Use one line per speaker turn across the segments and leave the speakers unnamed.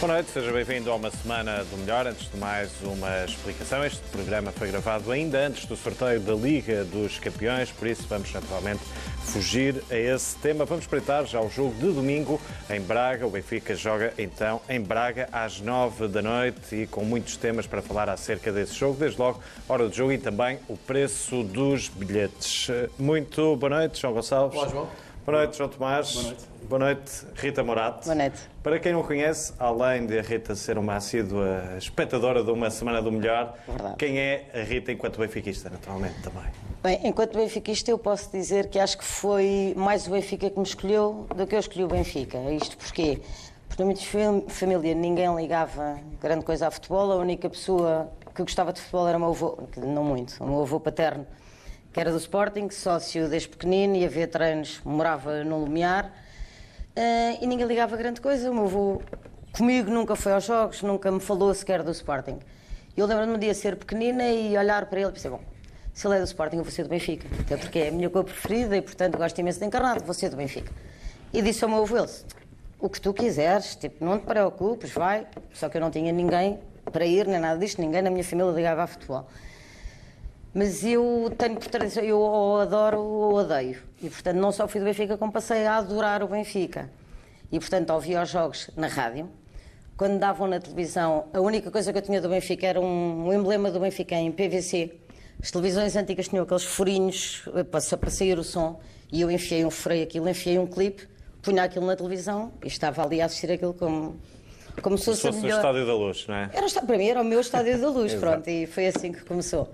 Boa noite, seja bem-vindo a uma semana do melhor. Antes de mais, uma explicação. Este programa foi gravado ainda antes do sorteio da Liga dos Campeões, por isso vamos naturalmente fugir a esse tema. Vamos espreitar já o jogo de domingo em Braga. O Benfica joga então em Braga às nove da noite e com muitos temas para falar acerca desse jogo. Desde logo, hora do jogo e também o preço dos bilhetes. Muito boa noite, João Gonçalves.
Olá, João.
Boa noite, João Tomás.
Boa noite.
Boa noite, Rita Morato.
Boa noite.
Para quem não conhece, além de a Rita ser uma assídua espectadora de uma Semana do Melhor,
Verdade.
quem é a Rita enquanto benfiquista, naturalmente, também?
Bem, enquanto benfiquista, eu posso dizer que acho que foi mais o Benfica que me escolheu do que eu escolhi o Benfica. Isto porquê? Porque na minha fam- família ninguém ligava grande coisa a futebol, a única pessoa que gostava de futebol era o meu avô, não muito, o meu avô paterno, que era do Sporting, sócio desde pequenino, ia ver treinos, morava no Lumiar, eh, e ninguém ligava grande coisa. O meu avô comigo nunca foi aos jogos, nunca me falou sequer do Sporting. Eu lembro-me um dia ser pequenina e olhar para ele e pensei, bom, se ele é do Sporting, eu vou ser do Benfica. Até porque é a minha cor preferida e, portanto, gosto imenso de encarnado, vou ser do Benfica. E disse ao meu avô, ele, o que tu quiseres, tipo, não te preocupes, vai. Só que eu não tinha ninguém para ir, nem nada disto, ninguém na minha família ligava a futebol. Mas eu tenho por tradição, eu ou adoro ou odeio. E, portanto, não só fui do Benfica, como passei a adorar o Benfica. E, portanto, ouvia os jogos na rádio. Quando davam na televisão, a única coisa que eu tinha do Benfica era um, emblema do Benfica em PVC. As televisões antigas tinham aqueles furinhos eh, para, para sair o som. E eu enfiei um furei aquilo, enfiei um clipe, punha aquilo na televisão e estava ali a assistir aquilo como, como se
Se
fosse,
o
melhor...
Estádio da Luz, não é?
Era, para mim era o meu estádio da luz, pronto, e foi assim que começou.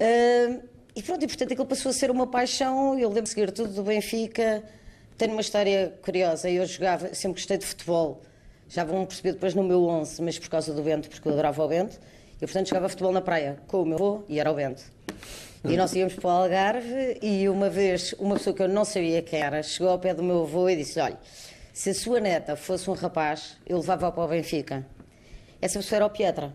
Ah, e pronto, e portanto aquilo passou a ser uma paixão, eu lembro de seguir tudo do Benfica. Tenho uma história curiosa, eu jogava, sempre gostei de futebol, já vão perceber depois no meu 11, mas por causa do Bento, porque eu adorava o Bento, e portanto jogava futebol na praia com o meu avô e era o Bento. E nós íamos para o Algarve e uma vez uma pessoa que eu não sabia quem era chegou ao pé do meu avô e disse: Olha, se a sua neta fosse um rapaz, eu levava-a para o Benfica. Essa pessoa era o Pietra.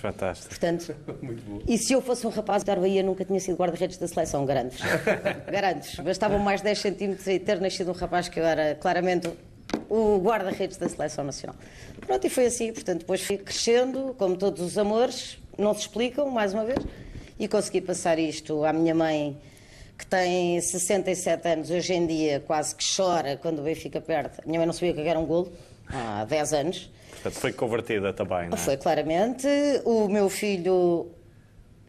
Fantástico.
Portanto,
Muito bom.
e se eu fosse um rapaz da Bahia, nunca tinha sido guarda-redes da seleção, garanto-vos. garanto-vos. Bastavam mais 10 centímetros e ter nascido um rapaz que eu era claramente o guarda-redes da seleção nacional. Pronto, e foi assim. Portanto, depois fui crescendo, como todos os amores, não se explicam, mais uma vez, e consegui passar isto à minha mãe, que tem 67 anos, hoje em dia quase que chora quando o Benfica perde. Minha mãe não sabia o que era um golo, há 10 anos.
Portanto, foi convertida também, não é?
Foi claramente. O meu filho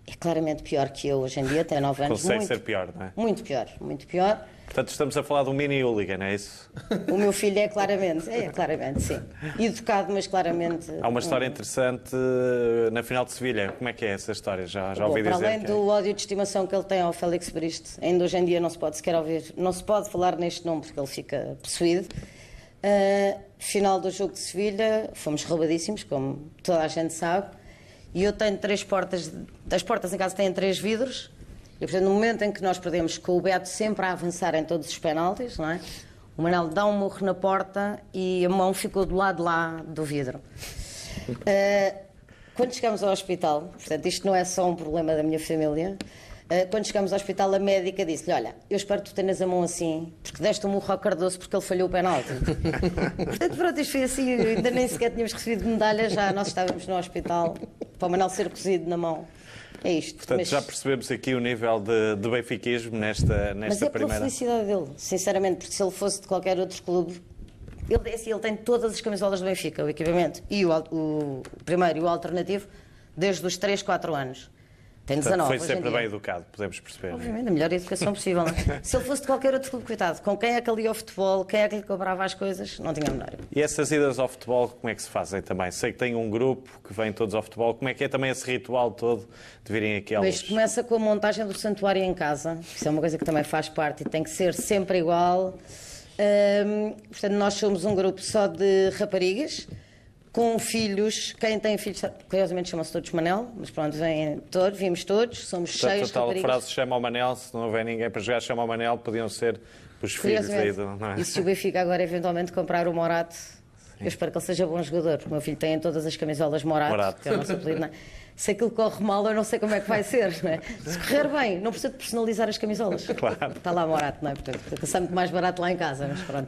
é claramente pior que eu hoje em dia, tem 9 anos.
Consegue
muito,
ser pior, não é?
Muito pior, muito pior.
Portanto, estamos a falar de um mini hooligan, é isso?
O meu filho é claramente, é claramente, sim. Educado, mas claramente.
Há uma história interessante eh, na final de Sevilha. Como é que é essa história? Já, já
Bom,
ouvi
para
dizer.
além
que é.
do ódio de estimação que ele tem ao Félix Briste, ainda hoje em dia não se pode sequer ouvir, não se pode falar neste nome porque ele fica possuído. Ah, final do jogo de Sevilha, fomos roubadíssimos, como toda a gente sabe, e eu tenho três portas, as portas em casa têm três vidros, e portanto no momento em que nós perdemos com o Beto sempre a avançar em todos os penaltis, não é? O Manel dá um murro na porta e a mão ficou do lado lá do vidro. Ah, quando chegamos ao hospital, portanto, isto não é só um problema da minha família. Ah, quando chegamos ao hospital, a médica disse-lhe: Olha, eu espero que tu tenhas a mão assim, porque deste um murro ao Cardoso porque ele falhou o penalti. portanto, pronto, isto foi assim. Ainda nem sequer tínhamos recebido medalha, já nós estávamos no hospital para o Manel ser cozido na mão. É isto.
Portanto,
Mas-
já percebemos aqui o nível de, de benfiquismo nesta,
mas
nesta
é pela
primeira.
felicidade dele, sinceramente, porque se ele fosse de qualquer outro clube, ele, é assim, ele tem todas as camisolas do Benfica, o equipamento, e o, o primeiro e o alternativo, desde os 3, 4 anos. Tem
Portanto,
19.
foi
hoje em
sempre bem educado, podemos perceber. é?
Obviamente, a melhor educação possível. é? Se ele fosse de qualquer outro clube, coitado, com quem é que ele ia ao futebol, quem é que lhe cobrava as coisas, não tinha a menor.
E essas idas ao futebol, como é que se fazem também? Sei que tem um grupo que vem todos ao futebol. Como é que é também esse ritual todo de virem aqui aos...
Mas começa com a montagem do santuário em casa. Isso é uma coisa que também faz parte e tem que ser sempre igual. Hum, portanto, nós somos um grupo só de raparigas, com filhos. Quem tem filhos, curiosamente chama-se todos Manel, mas pronto, vêm todos, vimos todos, somos
Portanto,
cheios
a tal
raparigas.
frase chama ao Manel, se não houver ninguém para jogar, chama ao Manel, podiam ser os filhos aí do... Não é?
E se o Benfica agora eventualmente comprar o Morato, eu espero que ele seja bom jogador. O meu filho tem em todas as camisolas Morato,
Morato.
que é o nosso apelido, não é? Se aquilo corre mal, eu não sei como é que vai ser, não é? Se correr bem, não precisa de personalizar as camisolas.
Claro.
Está lá Morato, não é? Portanto, porque sai muito mais barato lá em casa, mas pronto.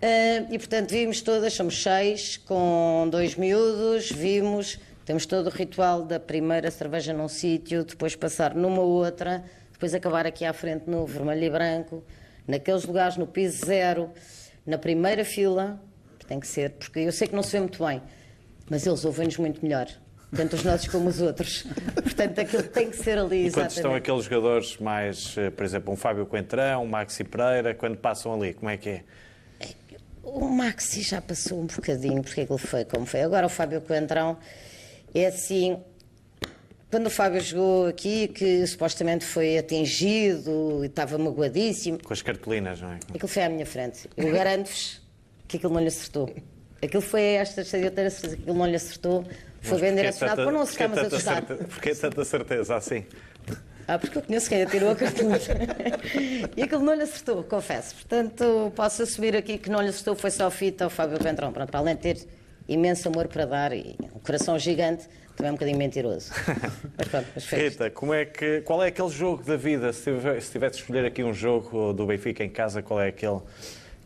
Uh, e portanto vimos todas, somos seis, com dois miúdos, vimos, temos todo o ritual da primeira cerveja num sítio, depois passar numa outra, depois acabar aqui à frente no vermelho e branco, naqueles lugares no piso zero, na primeira fila, tem que ser, porque eu sei que não se vê muito bem, mas eles ouvem-nos muito melhor tanto os nossos como os outros. Portanto, aquilo tem que ser ali,
e quando estão aqueles jogadores mais, eh, por exemplo, um Fábio Coentrão, um Maxi Pereira, quando passam ali, como é que é?
O Maxi já passou um bocadinho, porque ele foi como foi. Agora o Fábio Coentrão é assim. Quando o Fábio jogou aqui, que supostamente foi atingido e estava magoadíssimo.
Com as cartolinas, não é?
Aquilo foi à minha frente. Eu garanto-vos que aquilo não lhe acertou. Aquilo foi esta, a que aquilo não lhe acertou. Foi bem direcionado para não se ficarmos a assustar.
Porquê tanta certeza assim?
Ah, porque eu conheço quem atirou a cartolina. e aquilo não lhe acertou, confesso. Portanto, posso assumir aqui que não lhe acertou, foi só fita ao Fábio Ventrão. Pronto, para além de ter imenso amor para dar e um coração gigante, também é um bocadinho mentiroso.
mas pronto, mas Rita, como é que, qual é aquele jogo da vida? Se tivesse de escolher aqui um jogo do Benfica em casa, qual é aquele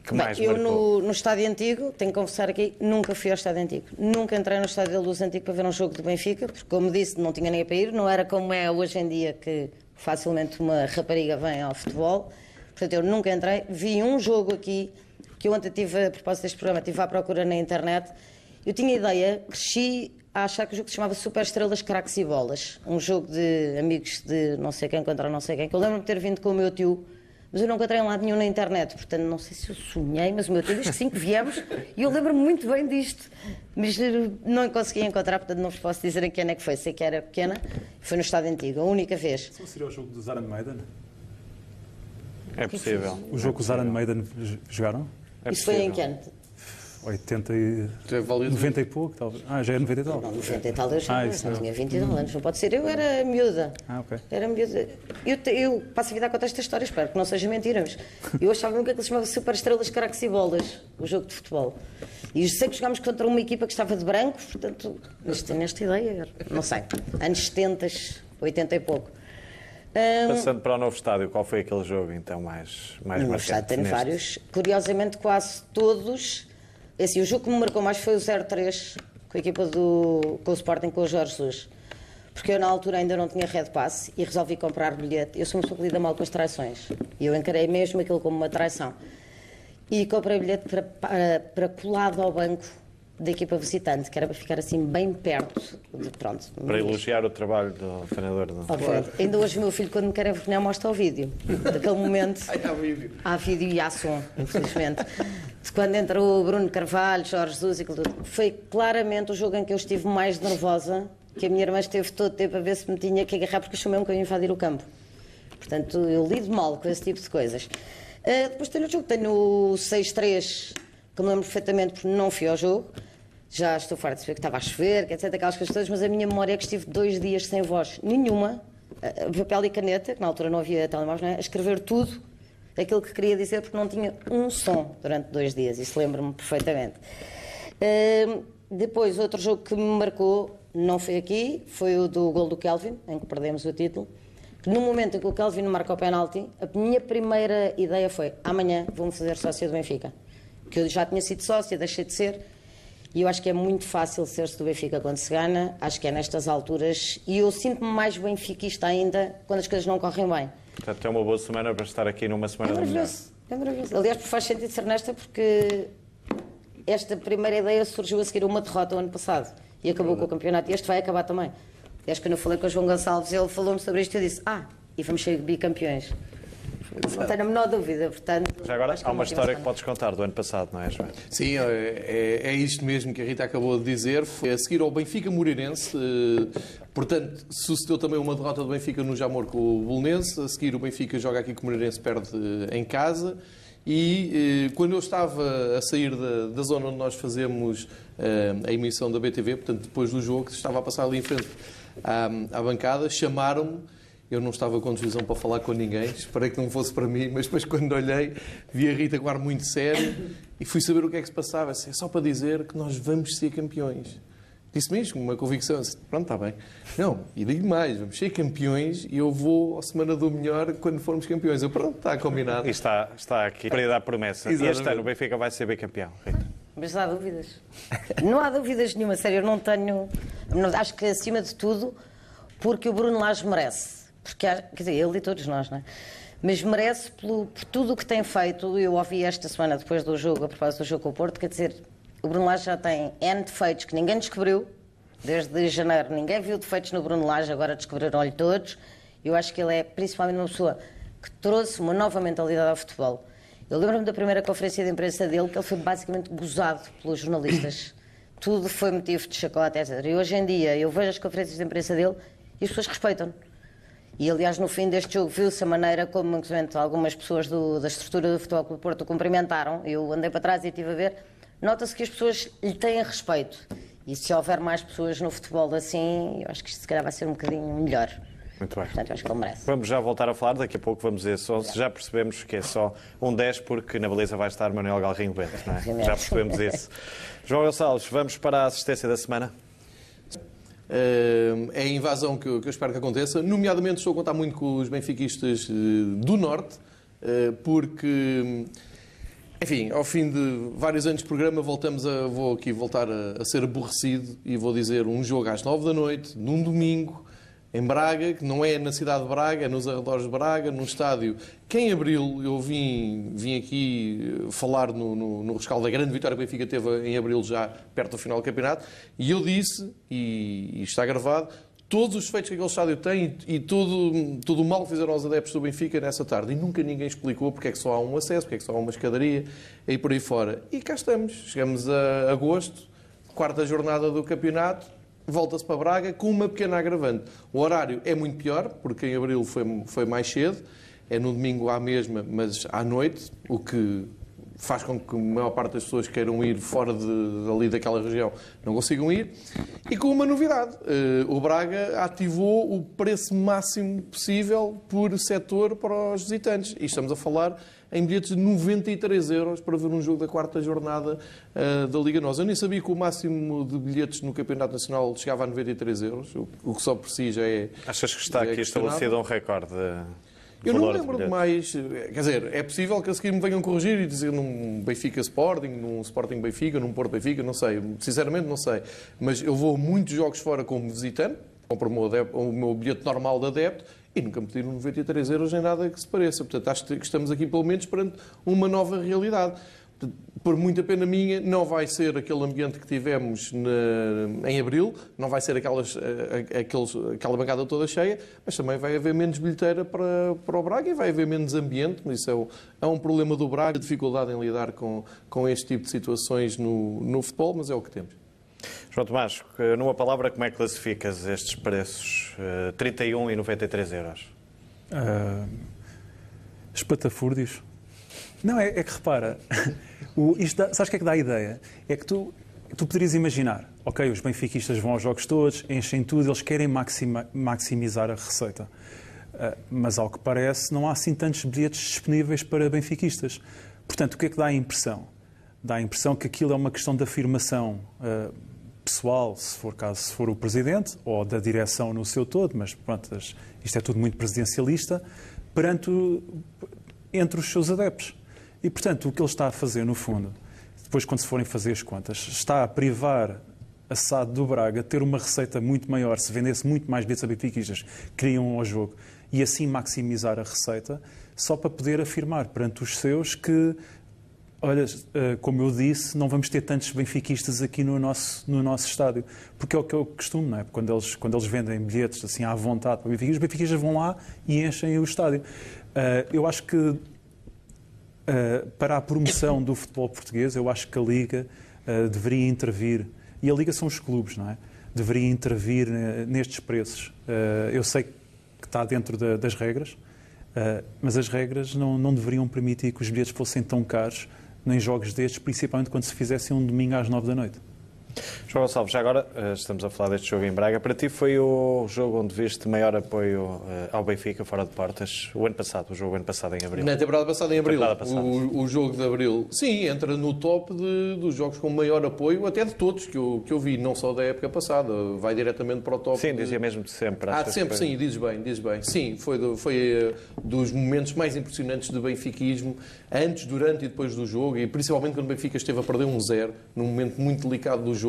que mais
Bem, eu no, no, estádio antigo, tenho que confessar aqui, nunca fui ao estádio antigo. Nunca entrei no estádio da Luz antigo para ver um jogo do Benfica, porque, como disse, não tinha nem para ir. Não era como é hoje em dia, que facilmente uma rapariga vem ao futebol. Portanto, eu nunca entrei. Vi um jogo aqui, que eu ontem tive, a propósito deste programa, estive à procura na internet. Eu tinha ideia, cresci a achar que o jogo se chamava Super Estrelas, Craques e Bolas. Um jogo de amigos de não sei quem contra não sei quem. Que eu lembro-me de ter vindo com o meu tio mas eu não encontrei em lado nenhum na internet, portanto não sei se eu sonhei, mas o meu tio diz que sim, que viemos, e eu lembro-me muito bem disto, mas não consegui encontrar, portanto não vos posso dizer em que ano é que foi, sei que era pequena, foi no estado antigo, a única vez.
Isso seria o jogo do Zaran Maiden?
É possível.
O jogo que o Zaran Maiden jogaram?
É Isso foi em que ano?
80 e... 90 e pouco, talvez. Ah, já é 90 e tal.
Não, 90 e tal eu já ah, isso não. tinha 20 e tal anos, não pode ser. Eu era miúda.
Ah, ok.
Era miúda. Eu, eu passo a vida a contar esta história, espero que não seja mentira, mas eu achava nunca que ele chamava Super Estrelas Carax e Bolas, o jogo de futebol. E sei que jogámos contra uma equipa que estava de branco, portanto, mas tenho esta ideia, não sei, anos 70, 80 e pouco.
Um, Passando para o novo estádio, qual foi aquele jogo então mais, mais
no
marcante?
estádio tem vários. Curiosamente, quase todos é assim, o jogo que me marcou mais foi o 0-3 com a equipa do com o Sporting com o Jorge Jesus. Porque eu na altura ainda não tinha red pass e resolvi comprar bilhete. Eu sou uma pessoa que lida mal com as traições. E eu encarei mesmo aquilo como uma traição. E comprei bilhete para, para, para colado ao banco da equipa visitante, que era para ficar assim bem perto. De, pronto,
para elogiar o trabalho do treinador. Do...
Claro. Ainda hoje o meu filho, quando me quer envergonhar, mostra o vídeo. Daquele momento.
há vídeo.
Há vídeo e há som, infelizmente. De quando entrou o Bruno Carvalho, Jorge Jesus e tudo. Foi claramente o jogo em que eu estive mais nervosa, que a minha irmã esteve todo o tempo a ver se me tinha que agarrar, porque achou mesmo que eu ia invadir o campo. Portanto, eu lido mal com esse tipo de coisas. Uh, depois tenho o jogo, tenho o 6-3 que me lembro perfeitamente porque não fui ao jogo. Já estou farta de saber que estava a chover, etc. Aquelas mas a minha memória é que estive dois dias sem voz nenhuma, papel e caneta, que na altura não havia telemóveis, não é? a escrever tudo aquilo que queria dizer, porque não tinha um som durante dois dias. Isso lembro-me perfeitamente. Uh, depois, outro jogo que me marcou, não foi aqui, foi o do gol do Kelvin, em que perdemos o título. No momento em que o Kelvin marca o penalti, a minha primeira ideia foi: amanhã vou-me fazer sócio do Benfica que eu já tinha sido sócia, deixei de ser. E eu acho que é muito fácil ser-se do Benfica quando se gana, acho que é nestas alturas. E eu sinto-me mais benfiquista ainda quando as coisas não correm bem.
Portanto, é uma boa semana para estar aqui numa semana é
maravilhoso, É maravilhoso. Aliás, faz sentido ser nesta porque esta primeira ideia surgiu a seguir uma derrota o ano passado e acabou com o campeonato. E este vai acabar também. Aliás, quando eu falei com o João Gonçalves, ele falou-me sobre isto e eu disse: Ah, e vamos ser bicampeões. Não tenho a menor dúvida, portanto.
Já agora, há uma história que podes contar do ano passado, não é, João?
Sim, é, é, é, isto mesmo que a Rita acabou de dizer. Foi a seguir ao Benfica Moreirense, eh, portanto, sucedeu também uma derrota do Benfica no Jamor com o Bolonense. A seguir, o Benfica joga aqui com o Moreirense, perde eh, em casa. E eh, quando eu estava a sair da, da zona onde nós fazemos a emissão da BTV, portanto, depois do jogo, estava a passar ali em frente à, à bancada, chamaram-me eu não estava com televisão para falar com ninguém, esperei que não fosse para mim, mas depois quando olhei, vi a Rita com ar muito sério e fui saber o que é que se passava. Assim, é só para dizer que nós vamos ser campeões. Disse mesmo, uma convicção. Disse, Pronto, está bem. Não, e digo mais, vamos ser campeões e eu vou à semana do melhor quando formos campeões. Eu, pronto, está combinado.
E está, está aqui para dar promessa. Exatamente. E este ano o Benfica vai ser bem campeão, Rita.
Mas não há dúvidas. não há dúvidas nenhuma, sério. Eu não tenho. Acho que acima de tudo, porque o Bruno Lage merece. Porque, quer dizer, ele e todos nós, não é? Mas merece pelo, por tudo o que tem feito. Eu ouvi esta semana, depois do jogo, a propósito do jogo com o Porto, quer dizer, o Bruno Lage já tem N defeitos que ninguém descobriu. Desde janeiro ninguém viu defeitos no Bruno Lage, agora descobriram-lhe todos. Eu acho que ele é principalmente uma pessoa que trouxe uma nova mentalidade ao futebol. Eu lembro-me da primeira conferência de imprensa dele, que ele foi basicamente gozado pelos jornalistas. Tudo foi motivo de chacota, etc. E hoje em dia eu vejo as conferências de imprensa dele e as pessoas respeitam-no. E aliás, no fim deste jogo, viu-se a maneira como algumas pessoas do, da estrutura do Futebol Clube Porto cumprimentaram. Eu andei para trás e estive a ver. Nota-se que as pessoas lhe têm respeito. E se houver mais pessoas no futebol assim, eu acho que isto se calhar vai ser um bocadinho melhor.
Muito bem.
Portanto, acho que ele merece.
Vamos já voltar a falar, daqui a pouco vamos ver só se já percebemos que é só um 10, porque na beleza vai estar Manuel Galrinho Bento, não é? Já percebemos isso. João Gonçalves, vamos para a assistência da semana?
É a invasão que eu, espero que aconteça. Nomeadamente, estou a contar muito com os benfiquistas eh, do Norte, eh, porque enfim, ao fim de vários anos de programa, voltamos a, vou aqui voltar a, ser aborrecido e vou dizer um jogo às nove da noite, num domingo, em Braga, que não é na cidade de Braga, é nos arredores de Braga, num estádio que em abril eu vim, vim aqui falar no, no, no rescaldo da grande vitória que o Benfica teve em abril, já perto do final do campeonato, e eu disse, e, e está gravado, todos os defeitos que aquele estádio tem e todo, todo o mal que fizeram aos adeptos do Benfica nessa tarde. E nunca ninguém explicou porque é que só há um acesso, porque é que só há uma escadaria e por aí fora. E cá estamos. Chegamos a agosto, quarta jornada do campeonato, volta-se para Braga com uma pequena agravante. O horário é muito pior, porque em abril foi, foi mais cedo. É no domingo à mesma, mas à noite, o que faz com que a maior parte das pessoas queiram ir fora de, ali daquela região não consigam ir. E com uma novidade, eh, o Braga ativou o preço máximo possível por setor para os visitantes. E estamos a falar em bilhetes de 93 euros para ver um jogo da quarta jornada uh, da Liga Nós. Eu nem sabia que o máximo de bilhetes no Campeonato Nacional chegava a 93 euros, o, que só por si já é.
Achas que está é aqui estabelecido um recorde?
Eu não lembro de mais. Quer dizer, é possível que a seguir me venham corrigir e dizer num Benfica Sporting, num Sporting Benfica, num Porto Benfica, não sei. Sinceramente, não sei. Mas eu vou muitos jogos fora como visitante, compro o meu, adepto, o meu bilhete normal de adepto e nunca me pediram 93 euros em nada que se pareça. Portanto, acho que estamos aqui pelo menos perante uma nova realidade por muita pena minha, não vai ser aquele ambiente que tivemos na, em abril, não vai ser aquelas, aqueles, aquela bancada toda cheia, mas também vai haver menos bilheteira para, para o Braga e vai haver menos ambiente. Isso é, o, é um problema do Braga, dificuldade em lidar com, com este tipo de situações no, no futebol, mas é o que temos.
João Tomás, numa palavra, como é que classificas estes preços? Uh, 31 e 93 euros. Uh,
espatafúrdios. Não, é, é que repara, o, isto dá, sabes o que é que dá a ideia? É que tu, tu poderias imaginar, ok, os benfiquistas vão aos jogos todos, enchem tudo, eles querem maxima, maximizar a receita. Uh, mas, ao que parece, não há assim tantos bilhetes disponíveis para benfiquistas. Portanto, o que é que dá a impressão? Dá a impressão que aquilo é uma questão de afirmação uh, pessoal, se for caso se for o presidente, ou da direção no seu todo, mas pronto, isto é tudo muito presidencialista, perante entre os seus adeptos. E, portanto, o que ele está a fazer, no fundo, depois quando se forem fazer as contas, está a privar a SAD do Braga ter uma receita muito maior, se vendesse muito mais bilhetes a benfiquistas ao jogo, e assim maximizar a receita, só para poder afirmar perante os seus que, olha, eh, como eu disse, não vamos ter tantos benfiquistas aqui no nosso, no nosso estádio. Porque é o que eu costumo, não é? Quando eles, quando eles vendem bilhetes assim à vontade para benfiquistas, os benfiquistas vão lá e enchem o estádio. Eh, eu acho que Uh, para a promoção do futebol português, eu acho que a Liga deveria intervir, e a Liga são os clubes, não é? Deveria intervir nestes preços. eu sei que está dentro da, das regras, mas as regras não, não deveriam permitir que os bilhetes fossem tão caros em jogos destes, principalmente quando se fizessem um domingo às nove da noite.
João Gonçalves, já agora eh, estamos a falar deste jogo em Braga. Para ti foi o jogo onde viste maior apoio eh, ao Benfica fora de portas? O ano passado, o jogo ano passado em Abril.
Na temporada passada em Abril.
Passada.
O, o, jogo de Abril, sim, entra no top de, dos jogos com maior apoio, até de todos que eu, que eu vi, não só da época passada. Vai diretamente para o top.
Sim, dizia mesmo de sempre.
Ah, de sempre, sim, dizes bem, dizes bem. Sim, foi, do, foi uh, dos momentos mais impressionantes de benfiquismo, antes, durante e depois do jogo, e principalmente quando o Benfica esteve a perder um zero, num momento muito delicado do jogo.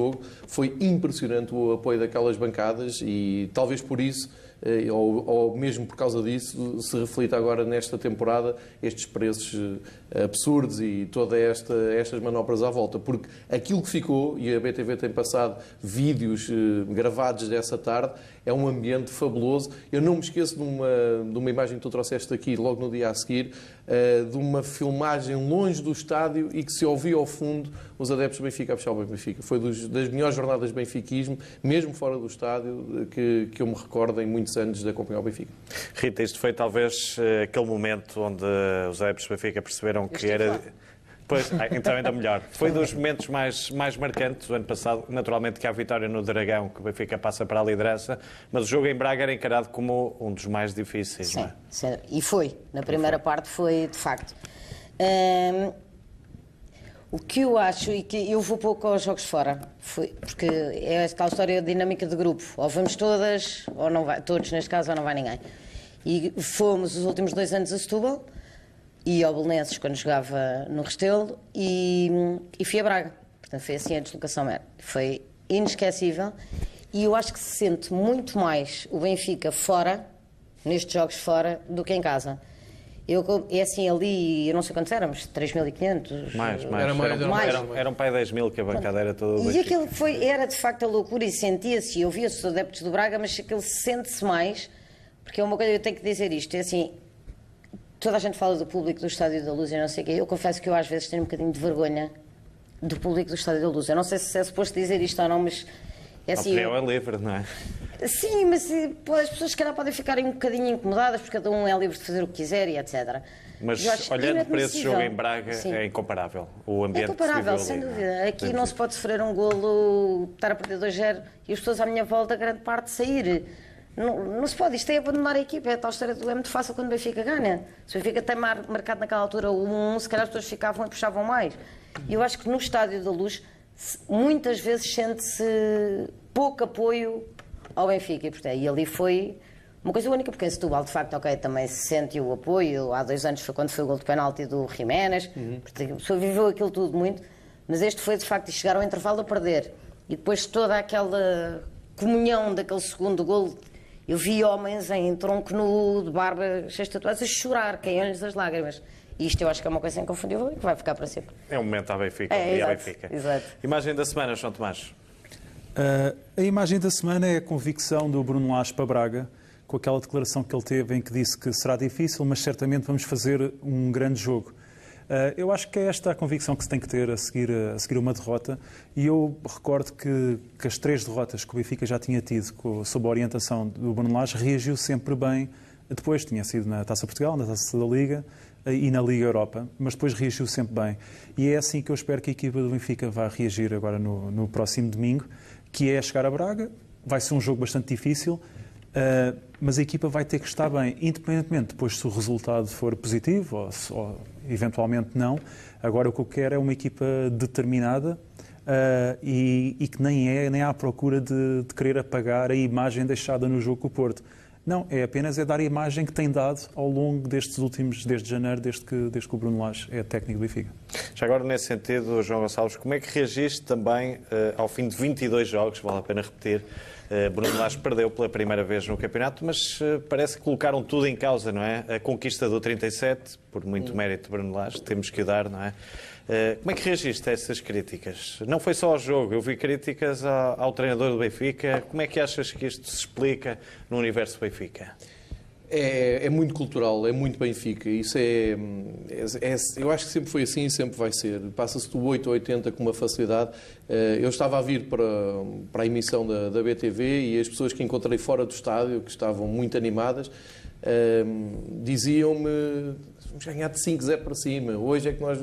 Foi impressionante o apoio daquelas bancadas e talvez por isso eh, ou, ou, mesmo por causa disso, se reflita agora nesta temporada estes preços eh, absurdos e todas esta, estas manobras à volta. Porque aquilo que ficou, e a BTV tem passado vídeos eh, gravados dessa tarde, é um ambiente fabuloso. Eu não me esqueço de uma, de uma imagem que tu trouxeste aqui logo no dia a seguir, de uma filmagem longe do estádio e que se ouvia ao fundo os adeptos do Benfica a puxar o Benfica. Foi dos, das melhores jornadas de benfiquismo, mesmo fora do estádio, que, que eu me recordo em muitos anos de acompanhar o Benfica.
Rita, isto foi talvez eh, aquele momento onde os adeptos do Benfica perceberam que era... Pois, ah, então ainda melhor. Foi dos momentos mais, mais marcantes do ano passado. Naturalmente que há a vitória no Dragão, que o Benfica passa para a liderança, mas o jogo em Braga era encarado como um dos mais difíceis,
sim,
é?
E foi. Na primeira foi. parte foi, de facto. Hum, o que eu acho, e que eu vou pouco aos jogos fora, foi, porque é tal história dinâmica de grupo. Ou vamos todas, ou não vai, todos neste caso, ou não vai ninguém. E fomos os últimos dois anos a Setúbal, e ao Belenenses quando jogava no Restelo, e, e fui a Braga. Portanto, foi assim a deslocação. Foi inesquecível. E eu acho que se sente muito mais o Benfica fora, nestes jogos fora, do que em casa. Eu, é assim, ali, eu não sei quantos éramos, 3.500?
Mais, mais. Era, mais, era, mais. Era, era um pai 10 mil que a bancada era toda.
E aquilo foi, era de facto a loucura e sentia-se, eu via os adeptos do Braga, mas aquilo sente-se mais, porque é uma coisa, eu tenho que dizer isto, é assim, toda a gente fala do público do Estádio da Luz e não sei o quê, eu confesso que eu às vezes tenho um bocadinho de vergonha do público do Estádio da Luz. Eu não sei se é suposto dizer isto ou não, mas
é assim, a opinião é livre, não é?
Sim, mas eh, as pessoas se calhar podem ficar um bocadinho incomodadas porque cada um é livre de fazer o que quiser e etc.
Mas olhando para esse jogo em Braga Sim. é incomparável. O ambiente
é incomparável, sem ali, dúvida. Não? Aqui não se pode sofrer um golo, estar a perder 2-0 e as pessoas à minha volta, grande parte, sair. Não, não, se pode, isto é abandonar a equipa, é a tal história do é muito fácil quando o Benfica ganha. Se o Benfica tem marcado naquela altura o 1, se calhar as pessoas ficavam e puxavam mais. E eu acho que no Estádio da Luz muitas vezes sente-se pouco apoio ao Benfica. E, portanto, e ali foi uma coisa única, porque em Setúbal, de facto, ok, também se sente o apoio. Há dois anos foi quando foi o gol de penalti do Jiménez. Uhum. Portanto, a pessoa viveu aquilo tudo muito. Mas este foi, de facto, chegar ao intervalo a perder. E depois toda aquela comunhão daquele segundo gol. Eu vi homens em tronco nu, de barba, cheias de tatuagens, a chorar, caiam-lhes as lágrimas. E isto eu acho que é uma coisa inconfundível e que vai ficar para sempre.
É um momento à Benfica, é, exato, Benfica.
Exato.
Imagem da semana, João Tomás.
Uh, a imagem da semana é a convicção do Bruno Lage para Braga, com aquela declaração que ele teve em que disse que será difícil, mas certamente vamos fazer um grande jogo. Uh, eu acho que é esta a convicção que se tem que ter a seguir, a seguir uma derrota. E eu recordo que, que as três derrotas que o Benfica já tinha tido com, sob a orientação do Bruno Lage reagiu sempre bem. Depois tinha sido na Taça Portugal, na Taça da Liga uh, e na Liga Europa, mas depois reagiu sempre bem. E é assim que eu espero que a equipa do Benfica vá reagir agora no, no próximo domingo que é chegar a Braga. Vai ser um jogo bastante difícil, mas a equipa vai ter que estar bem, independentemente depois se o resultado for positivo ou, ou eventualmente não. Agora o que eu quero é uma equipa determinada uh, e, e, que nem é nem há procura de, de querer apagar a imagem deixada no jogo com o Porto. Não, é apenas é dar a imagem que tem dado ao longo destes últimos, desde janeiro, desde que, desde que o Bruno Lage é técnico do Benfica.
Já agora, nesse sentido, João Gonçalves, como é que reagiste também uh, ao fim de 22 jogos, vale a pena repetir, Bruno Lage perdeu pela primeira vez no campeonato, mas uh, parece que colocaram tudo em causa, não é? A conquista do 37, por muito mérito de Bruno Lage, temos que dar, não é? Eh, como é que reagiste a essas críticas? Não foi só ao jogo, eu vi críticas ao, ao treinador do Benfica. Como é que achas que isto se explica no universo Benfica?
É, é, muito cultural, é muito Benfica. Isso é, é, é, Eu acho que sempre foi assim e sempre vai ser. Passa-se do 8 a 80 com uma facilidade. Eh, eu estava a vir para, para a emissão da, da BTV e as pessoas que encontrei fora do estádio, que estavam muito animadas, eh, diziam-me: vamos ganhar de 5-0 para cima. Hoje é que nós.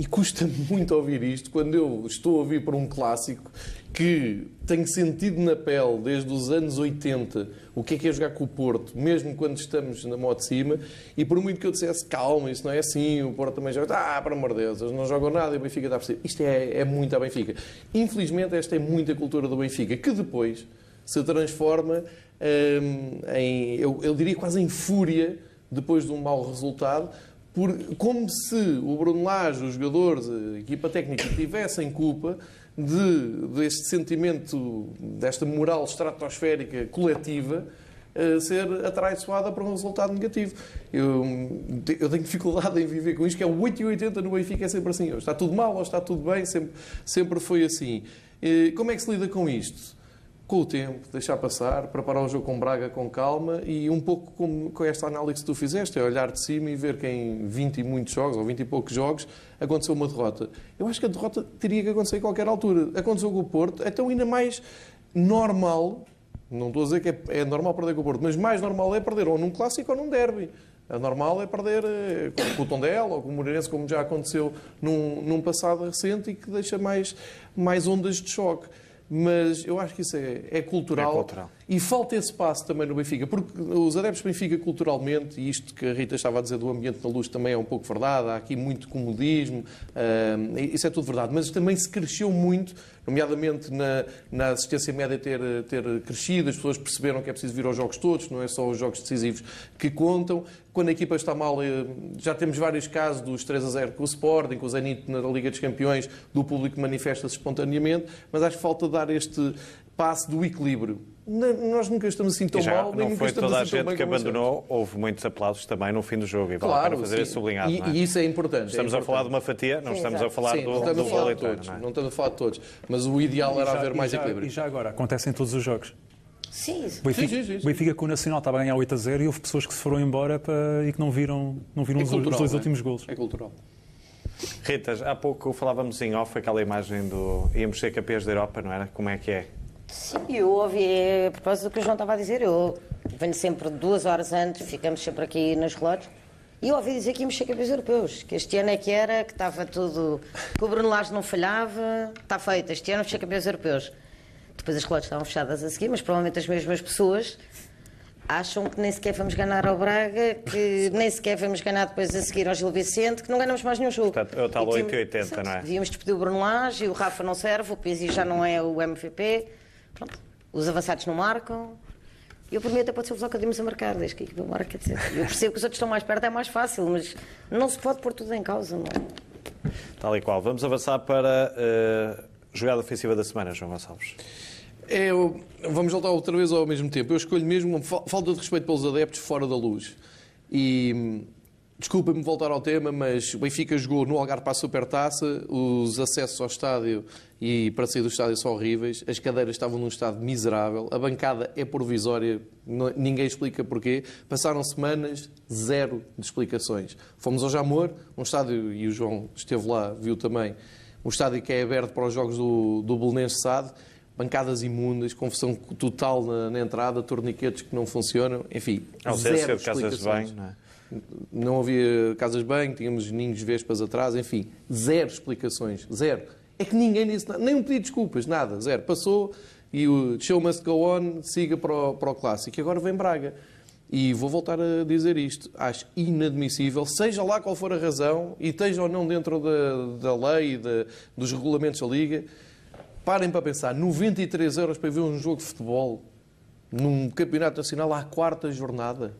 E custa muito ouvir isto quando eu estou a ouvir para um clássico que tenho sentido na pele desde os anos 80 o que é que é jogar com o Porto, mesmo quando estamos na moto de cima, e por muito que eu dissesse calma, isso não é assim, o Porto também joga, ah, para amor de Deus, não jogam nada e o Benfica está a perceber. Isto é, é muito a Benfica. Infelizmente, esta é muita cultura do Benfica, que depois se transforma hum, em, eu, eu diria quase em fúria depois de um mau resultado, por, como se o Bruno Lage, os jogadores, a equipa técnica tivessem culpa de, deste sentimento, desta moral estratosférica coletiva, uh, ser atraiçoada para um resultado negativo. Eu, eu, tenho dificuldade em viver com isto, que é o 8 e 80 no Benfica, é sempre assim. Ou está tudo mal ou está tudo bem, sempre, sempre foi assim. Como é que se lida com isto? Com o tempo, deixar passar, preparar o jogo com Braga com calma e um pouco com, esta análise que tu fizeste, é olhar de cima e ver que em 20 e muitos jogos, ou 20 e poucos jogos, aconteceu uma derrota. Eu acho que a derrota teria que acontecer em qualquer altura. Aconteceu com o Porto, então ainda mais normal, não estou a dizer que é, é normal perder com o Porto, mas mais normal é perder ou num clássico ou num derby. A normal é perder eh, com o Tondela ou com o Moreirense, como já aconteceu num, num passado recente e que deixa mais, mais ondas de choque mas eu acho que isso é, é, cultural,
é, cultural,
e falta esse passo também no Benfica, porque os adeptos do Benfica culturalmente, e isto que a Rita estava a dizer do ambiente na luz também é um pouco verdade, há aqui muito comodismo, uh, isso é tudo verdade, mas também se cresceu muito, nomeadamente na, na assistência média ter, ter crescido, as pessoas perceberam que é preciso vir aos jogos todos, não é só os jogos decisivos que contam, quando a equipa está mal, eh, já temos vários casos dos 3 a 0 com o Sporting, com o Zenit na Liga dos Campeões, do público manifesta-se espontaneamente, mas acho que falta dar este passo do equilíbrio. Nós nunca estamos assim tão
já
mal, nem
não foi toda a
assim
gente que abandonou, houve muitos aplausos também no fim do jogo. E vale
Claro,
a pena fazer
sim.
esse sublinhado.
E,
é?
e isso é importante.
Estamos
é
a falar de
importante.
uma fatia, não
Sim,
estamos
exato.
a falar
Sim,
do,
não estamos
do
a falar de
eleitor,
todos,
não é?
não estamos a falar de todos. Mas o ideal era
E já-
haver mais
e já,
equilíbrio.
E já agora, acontece em todos os jogos.
Sim,
Benfica,
Sim, sim, sim, sim.
o Benfica com o Nacional estava a ganhar 8 a 0 e houve pessoas que se foram embora para- e que não viram, não viram
É
os, os
cultural,
dois
não é?
últimos golos.
É cultural.
Ritas, há pouco falávamos em off aquela imagem do íamos ser campeões da Europa, não era? Como é que é?
Sim, eu ouvi, a propósito do que o João estava a dizer, eu venho sempre duas horas antes, ficamos sempre aqui nos relógios, e eu ouvi dizer que íamos ser campeões europeus, que este ano é que era, que estava tudo, que o Bruno Lage não falhava, está feito, este ano vamos ser campeões europeus. Depois as relógios estavam fechadas a seguir, mas provavelmente as mesmas pessoas acham que nem sequer vamos ganhar ao Braga, que nem sequer vamos ganhar depois a seguir ao Gil Vicente, que não ganhamos mais nenhum jogo.
Portanto, é o tal
E tínhamos-
8,80,
Exato.
não é?
Devíamos despedir o Bruno Lage, o Rafa não serve, o Pizzi já não é o MVP. Pronto, os avançados não marcam. Eu, por mim, até pode ser o Bloco a marcar, desde que a equipa marca, etc. Eu percebo que os outros estão mais perto, é mais fácil, mas não se pode pôr tudo em causa, não é?
Tal e qual. Vamos avançar para a jogada ofensiva da semana, João Gonçalves.
É, eu- vamos voltar outra vez ao mesmo tempo. Eu escolho mesmo falta de respeito pelos adeptos fora da luz. E desculpa-me voltar ao tema, mas o Benfica jogou no Algarve para a Supertaça, os acessos ao estádio e para sair do estádio são horríveis, as cadeiras estavam num estado miserável, a bancada é provisória, não- ninguém explica porquê. Passaram semanas, zero de explicações. Fomos ao Jamor, um estádio, e o João esteve lá, viu também, um estádio que é aberto para os jogos do, do Belenense bancadas imundas, confusão total na, na entrada, torniquetes que não funcionam, enfim,
Ausência
zero
de casas de
explicações.
banho, não é?
Não havia casas de banho, tínhamos ninhos de vespas atrás, enfim, zero explicações, zero. É que ninguém disse nada, nem um pedido de desculpas, nada, zero. Passou e o show must go on, siga para o, para o clássico. E agora vem Braga. E vou voltar a dizer isto. Acho inadmissível, seja lá qual for a razão, e esteja ou não dentro da, da lei e da- dos regulamentos da Liga, parem para pensar, 93 euros para ver um jogo de futebol num campeonato nacional à quarta jornada.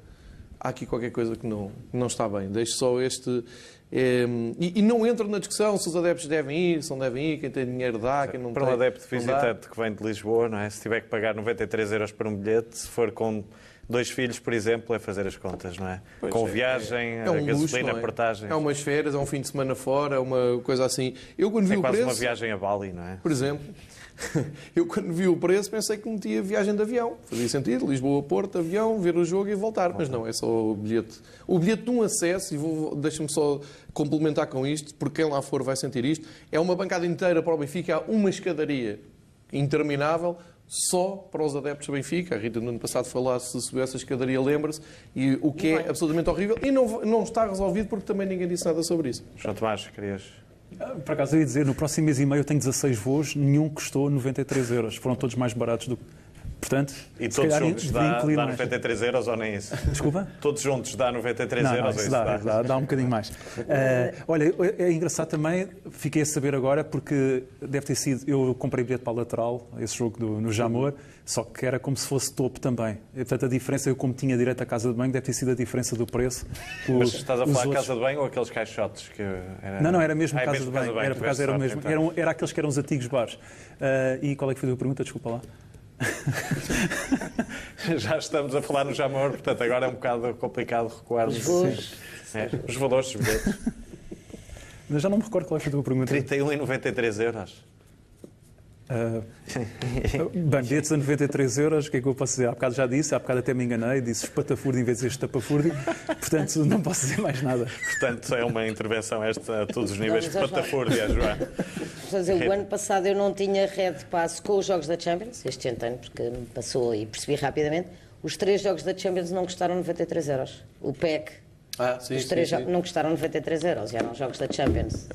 Há aqui qualquer coisa que não, não está bem. Deixo só este. eh, e, e não entro na discussão se os adeptos devem ir, se não devem ir, quem tem dinheiro dá, quem não
Para um
tem.
adepto
não dá.
visitante que vem de Lisboa, não é? Se tiver que pagar 93 euros por um bilhete, se for com dois filhos, por exemplo, é fazer as contas, não é?
Pois
com
é,
viagem,
É um
a
luxo,
gasolina,
não é?
portagem.
É umas férias, é um fim de semana fora, é uma coisa assim. Eu quando vi
É
o
quase
preço,
uma viagem a Bali, não é?
por exemplo, eu quando vi o preço pensei que metia viagem de avião. Fazia sentido, Lisboa, Porto, avião, ver o jogo e voltar. Mas não, é só o bilhete. O bilhete de um acesso, e vou- deixa-me só complementar com isto, porque quem lá for vai sentir isto, é uma bancada inteira para o Benfica, há uma escadaria interminável, só para os adeptos do Benfica. A Rita no ano passado foi lá, se subiu essa escadaria, lembra-se, e o que é absolutamente horrível. E não, não está resolvido porque também ninguém disse nada sobre isso.
João Tomás, querias...
Por acaso eu ia dizer, no próximo mês e meio eu tenho 16 voos, nenhum custou 93 euros. Foram todos mais baratos do que. Portanto,
E todos
calhar
juntos dá, dá
mais.
93 euros ou nem isso?
Desculpa?
Todos juntos dá 93
Não, não,
euros?
isso
ou isso
dá, dá, dá um bocadinho mais. Eh, olha, é engraçado também, fiquei a saber agora, porque deve ter sido. Eu comprei bilhete para a lateral, esse jogo do, no Jamor, só que era como se fosse topo também. E, portanto, a diferença, eu como tinha direito à casa de banho, deve ter sido a diferença do preço.
Mas
Os-
estás a falar de
outros-
casa de banho ou aqueles caixotes? Que era...
Não, não, era mesmo
Ah, é
casa de banho. Era por acaso era o mesmo.
então.
Eram, era aqueles que eram os antigos bares. Eh, e qual é que foi a tua pergunta? Desculpa lá.
Já estamos a falar no Jamor, portanto agora é um bocado complicado recuar.
Os voos.
É, os valores dos bilhetes.
Mas já não me recordo qual é que foi a tua pergunta.
31,93 euros.
Uh, bem, bilhetes a 93 euros, o que é que eu posso dizer? Há bocado já disse, há bocado até me enganei, disse espatafurdi em vez de estapafurdi, portanto não posso dizer mais nada.
Portanto, é uma intervenção esta a todos os níveis.
Vamos aos
Patafúrdia, João.
A dizer, o ano passado eu não tinha rede de passo com os jogos da Champions, este ano tenho, porque me passou e percebi rapidamente. Os três jogos da Champions não custaram 93 euros. O PEC,
Ah, sim,
os
sim,
três
sim.
jo- não custaram 93 euros, eram jogos da Champions.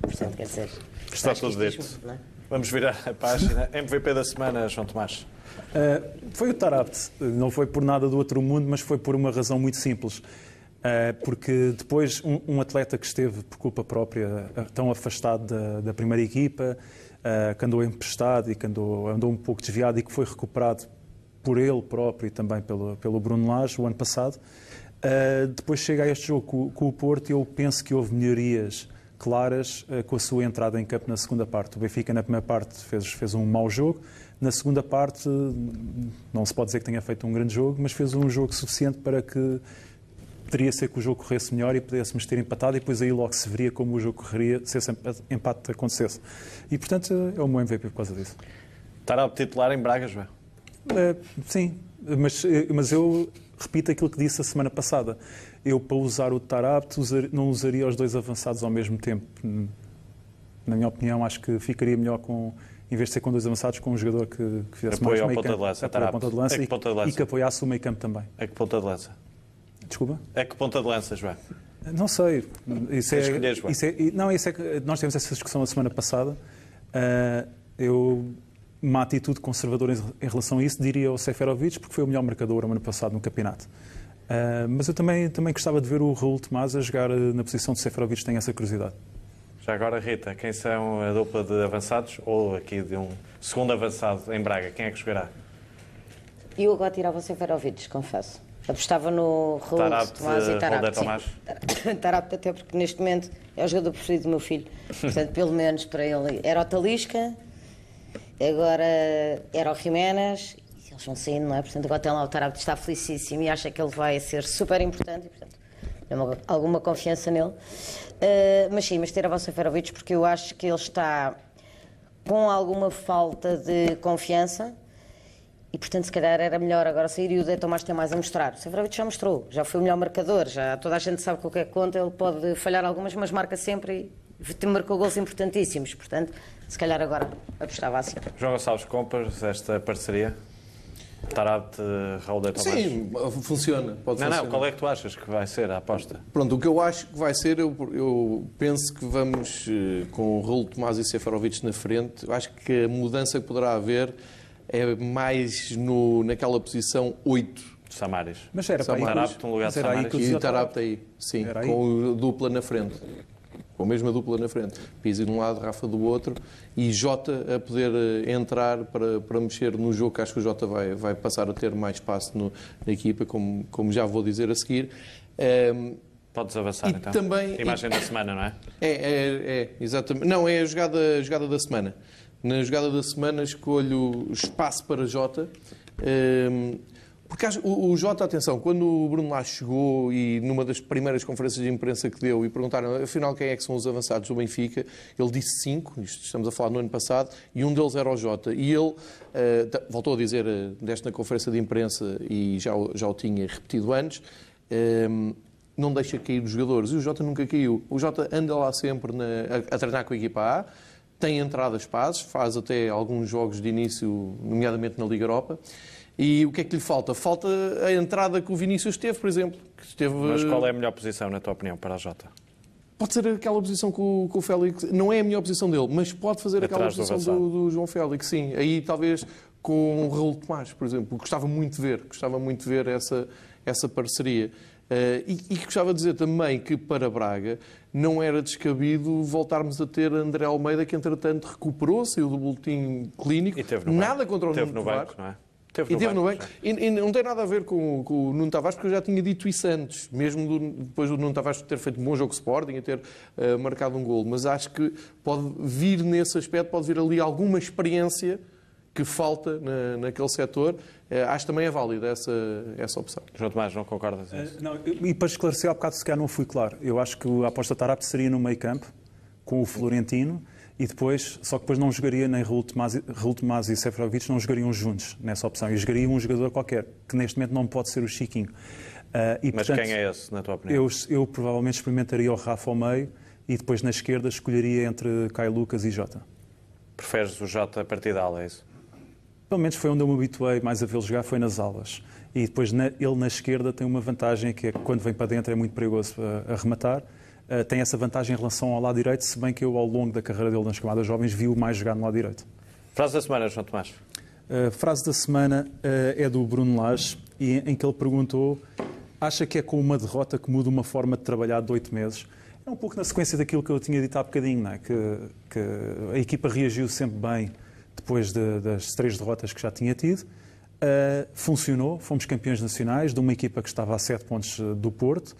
Portanto, quer dizer.
Está tudo dito.
não é?
Vamos virar a página. MVP da semana, João Tomás.
Uh, foi o Tarabt, não foi por nada do outro mundo, mas foi por uma razão muito simples. Uh, porque depois um, um atleta que esteve por culpa própria uh, tão afastado da, da primeira equipa, uh, que andou emprestado e que andou, andou um pouco desviado e que foi recuperado por ele próprio e também pelo, pelo Bruno Lage o ano passado, depois chega a este jogo com, com o Porto e eu penso que houve melhorias claras eh, com a sua entrada em campo na segunda parte. O Benfica, na primeira parte, fez, fez um mau jogo. Na segunda parte, não se pode dizer que tenha feito um grande jogo, mas fez um jogo suficiente para que poderia ser que o jogo corresse melhor e pudéssemos ter empatado e depois aí logo se veria como o jogo correria se esse empate acontecesse. E, portanto, é o meu MVP por causa disso.
Estará titular em Braga, João?
Eh, sim, mas, eh, mas eu repito aquilo que disse a semana passada. Eu, para usar o Tarabt, usar- não usaria os dois avançados ao mesmo tempo. Na minha opinião, acho que ficaria melhor com, em vez de ser com dois avançados, com um jogador que, que fizesse
Apoio
mais
ao
meio
ponta
campo.
de lança,
Apoio ao
Tarabt.
ponta de lança
É
e-
ponta de lança?
e que apoiasse o meio campo também.
É que ponta de lança?
Desculpa?
É que ponta de lança, João?
Não sei. Isso é,
escolher, João.
isso é, não, isso é que nós tivemos essa discussão a semana passada. Ah, eu, uma atitude conservadora em, em relação a isso, diria o Seferovic, porque foi o melhor marcador o ano passado no campeonato. Ah, mas eu também, também gostava de ver o Raul Tomás a jogar ah, na posição de Seferovic, tenho essa curiosidade.
Já agora, Rita, quem são a dupla de avançados ou aqui de um segundo avançado em Braga? Quem é que jogará?
Eu agora tirava o Seferovic, confesso. Apostava no Raul
Tarabt,
Tomás e sim.
Tomás?
Tarabt até porque neste momento é o jogador preferido do meu filho. Portanto, pelo menos para ele. Era o Talisca, agora era o Jiménez. Eles vão saindo, não é? Portanto, agora tem lá o Tarabt, está felicíssimo e acha que ele vai ser super importante. E, portanto, tenho uma- alguma confiança nele. Eh, mas sim, mas tirava o Seferovic porque eu acho que ele está com alguma falta de confiança e, portanto, se calhar era melhor agora sair e o De Tomás tem mais a mostrar. O Seferovic já mostrou, já foi o melhor marcador, já toda a gente sabe que o que é que conta, ele pode falhar algumas, mas marca sempre e marcou gols importantíssimos. Portanto, se calhar agora apostava assim.
João Gonçalves, compras esta parceria? Raul de Tomás?
Sim, funciona. Pode
Não, não, qual é que tu achas que vai ser a aposta?
Pronto, o que eu acho que vai ser, eu, eu penso que vamos eh, com o Raul Tomás e Seferovic na frente. Eu acho que a mudança que poderá haver é mais no, naquela posição 8.
Samaris.
Mas era para aí,
Tarabt no lugar de
era aí
E
dizia
o
ao Tarabt.
Tarapte aí, sim,
aí.
com a dupla na frente. Com a mesma dupla na frente. Pizzi de um lado, Rafa do outro. E Jota a poder eh, entrar para, para mexer no jogo, que acho que o Jota vai, vai passar a ter mais espaço no- na equipa, como, como já vou dizer a seguir. Ehm,
Podes avançar,
E
então.
também-
Imagem da semana, não é?
É, é, é, exatamente. Não, é a jogada, a jogada da semana. Na jogada da semana escolho espaço para Jota. Ehm, porque o, o Jota, atenção, quando o Bruno lá chegou e numa das primeiras conferências de imprensa que deu e perguntaram afinal quem é que são os avançados do Benfica, ele disse cinco, estamos a falar no ano passado, e um deles era o Jota. E ele ta- voltou a dizer, desta na conferência de imprensa, e já, já o tinha repetido antes, ehm, não deixa cair os jogadores. E o Jota nunca caiu. O Jota anda lá sempre na- a, a treinar com a equipa A, tem entradas passes, faz até alguns jogos de início, nomeadamente na Liga Europa. E o que é que lhe falta? Falta a entrada que o Vinícius teve, por exemplo. Que esteve,
Mas qual é a melhor posição, na tua opinião, para a Jota?
pode ser aquela posição com, com, o Félix. Não é a melhor posição dele, mas pode fazer aquela posição do, do, João Félix, sim. Aí talvez com o Raul Tomás, por exemplo. Gostava muito de ver, gostava muito de ver essa, essa parceria. Uh, e, e gostava de dizer também que para Braga não era descabido voltarmos a ter André Almeida, que entretanto recuperou, saiu do boletim clínico. Nada banco. contra o
teve
Nuno
Tavares. não é?
Teve e teve no banco. E, e, não tem nada a ver com, com, o Nuno Tavares, porque eu já tinha dito isso antes, mesmo do, depois do Nuno Tavares ter feito um bom jogo Sporting e ter uh, marcado um gol. Mas acho que pode vir nesse aspecto, pode vir ali alguma experiência que falta na, naquele setor. Uh, acho também é válida essa, essa opção.
João Tomás, não concordas?
Uh, não, e para esclarecer, há bocado sequer não fui claro. Eu acho que a aposta Tarap seria no meio campo, com o Florentino e depois, só que depois não jogaria nem Raul Tomás e Seferovic não jogariam juntos nessa opção. E jogaria um jogador qualquer, que neste momento não pode ser o Chiquinho.
Uh, e, Mas portanto, quem é esse, na tua opinião?
Eu, eu provavelmente experimentaria o Rafa ao meio e depois na esquerda escolheria entre Caio Lucas e Jota.
Preferes o Jota a partir da ala, é isso?
Pelo menos foi onde eu me habituei mais a vê-lo jogar, foi nas alas. E depois na, ele na esquerda tem uma vantagem que é que quando vem para dentro é muito perigoso a, a rematar eh, tem essa vantagem em relação ao lado direito, se bem que eu, ao longo da carreira dele nas camadas jovens, vi-o mais jogar no lado direito.
Frase da semana, João Tomás.
A frase da semana uh, é do Bruno Lage, em que ele perguntou: acha que é com uma derrota que muda uma forma de trabalhar de oito meses? É um pouco na sequência daquilo que eu tinha dito há bocadinho, não é? que, que a equipa reagiu sempre bem depois de, das três derrotas que já tinha tido. Uh, funcionou, fomos campeões nacionais de uma equipa que estava a sete pontos do Porto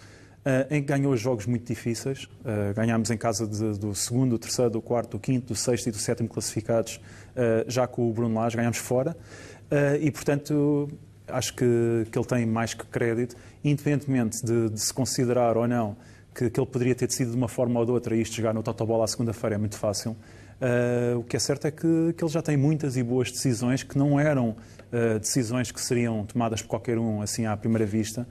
em que ganhou jogos muito difíceis. Uh, ganhámos em casa de, do segundo, do terceiro, do quarto, do quinto, do sexto e do sétimo classificados, uh, já com o Bruno Lage, ganhámos fora. e, portanto, acho que, que ele tem mais que crédito, independentemente de, de se considerar ou não que, que, ele poderia ter decidido de uma forma ou de outra, isto jogar no Totobola à segunda-feira é muito fácil. Uh, o que é certo é que, que, ele já tem muitas e boas decisões que não eram uh, decisões que seriam tomadas por qualquer um assim à primeira vista.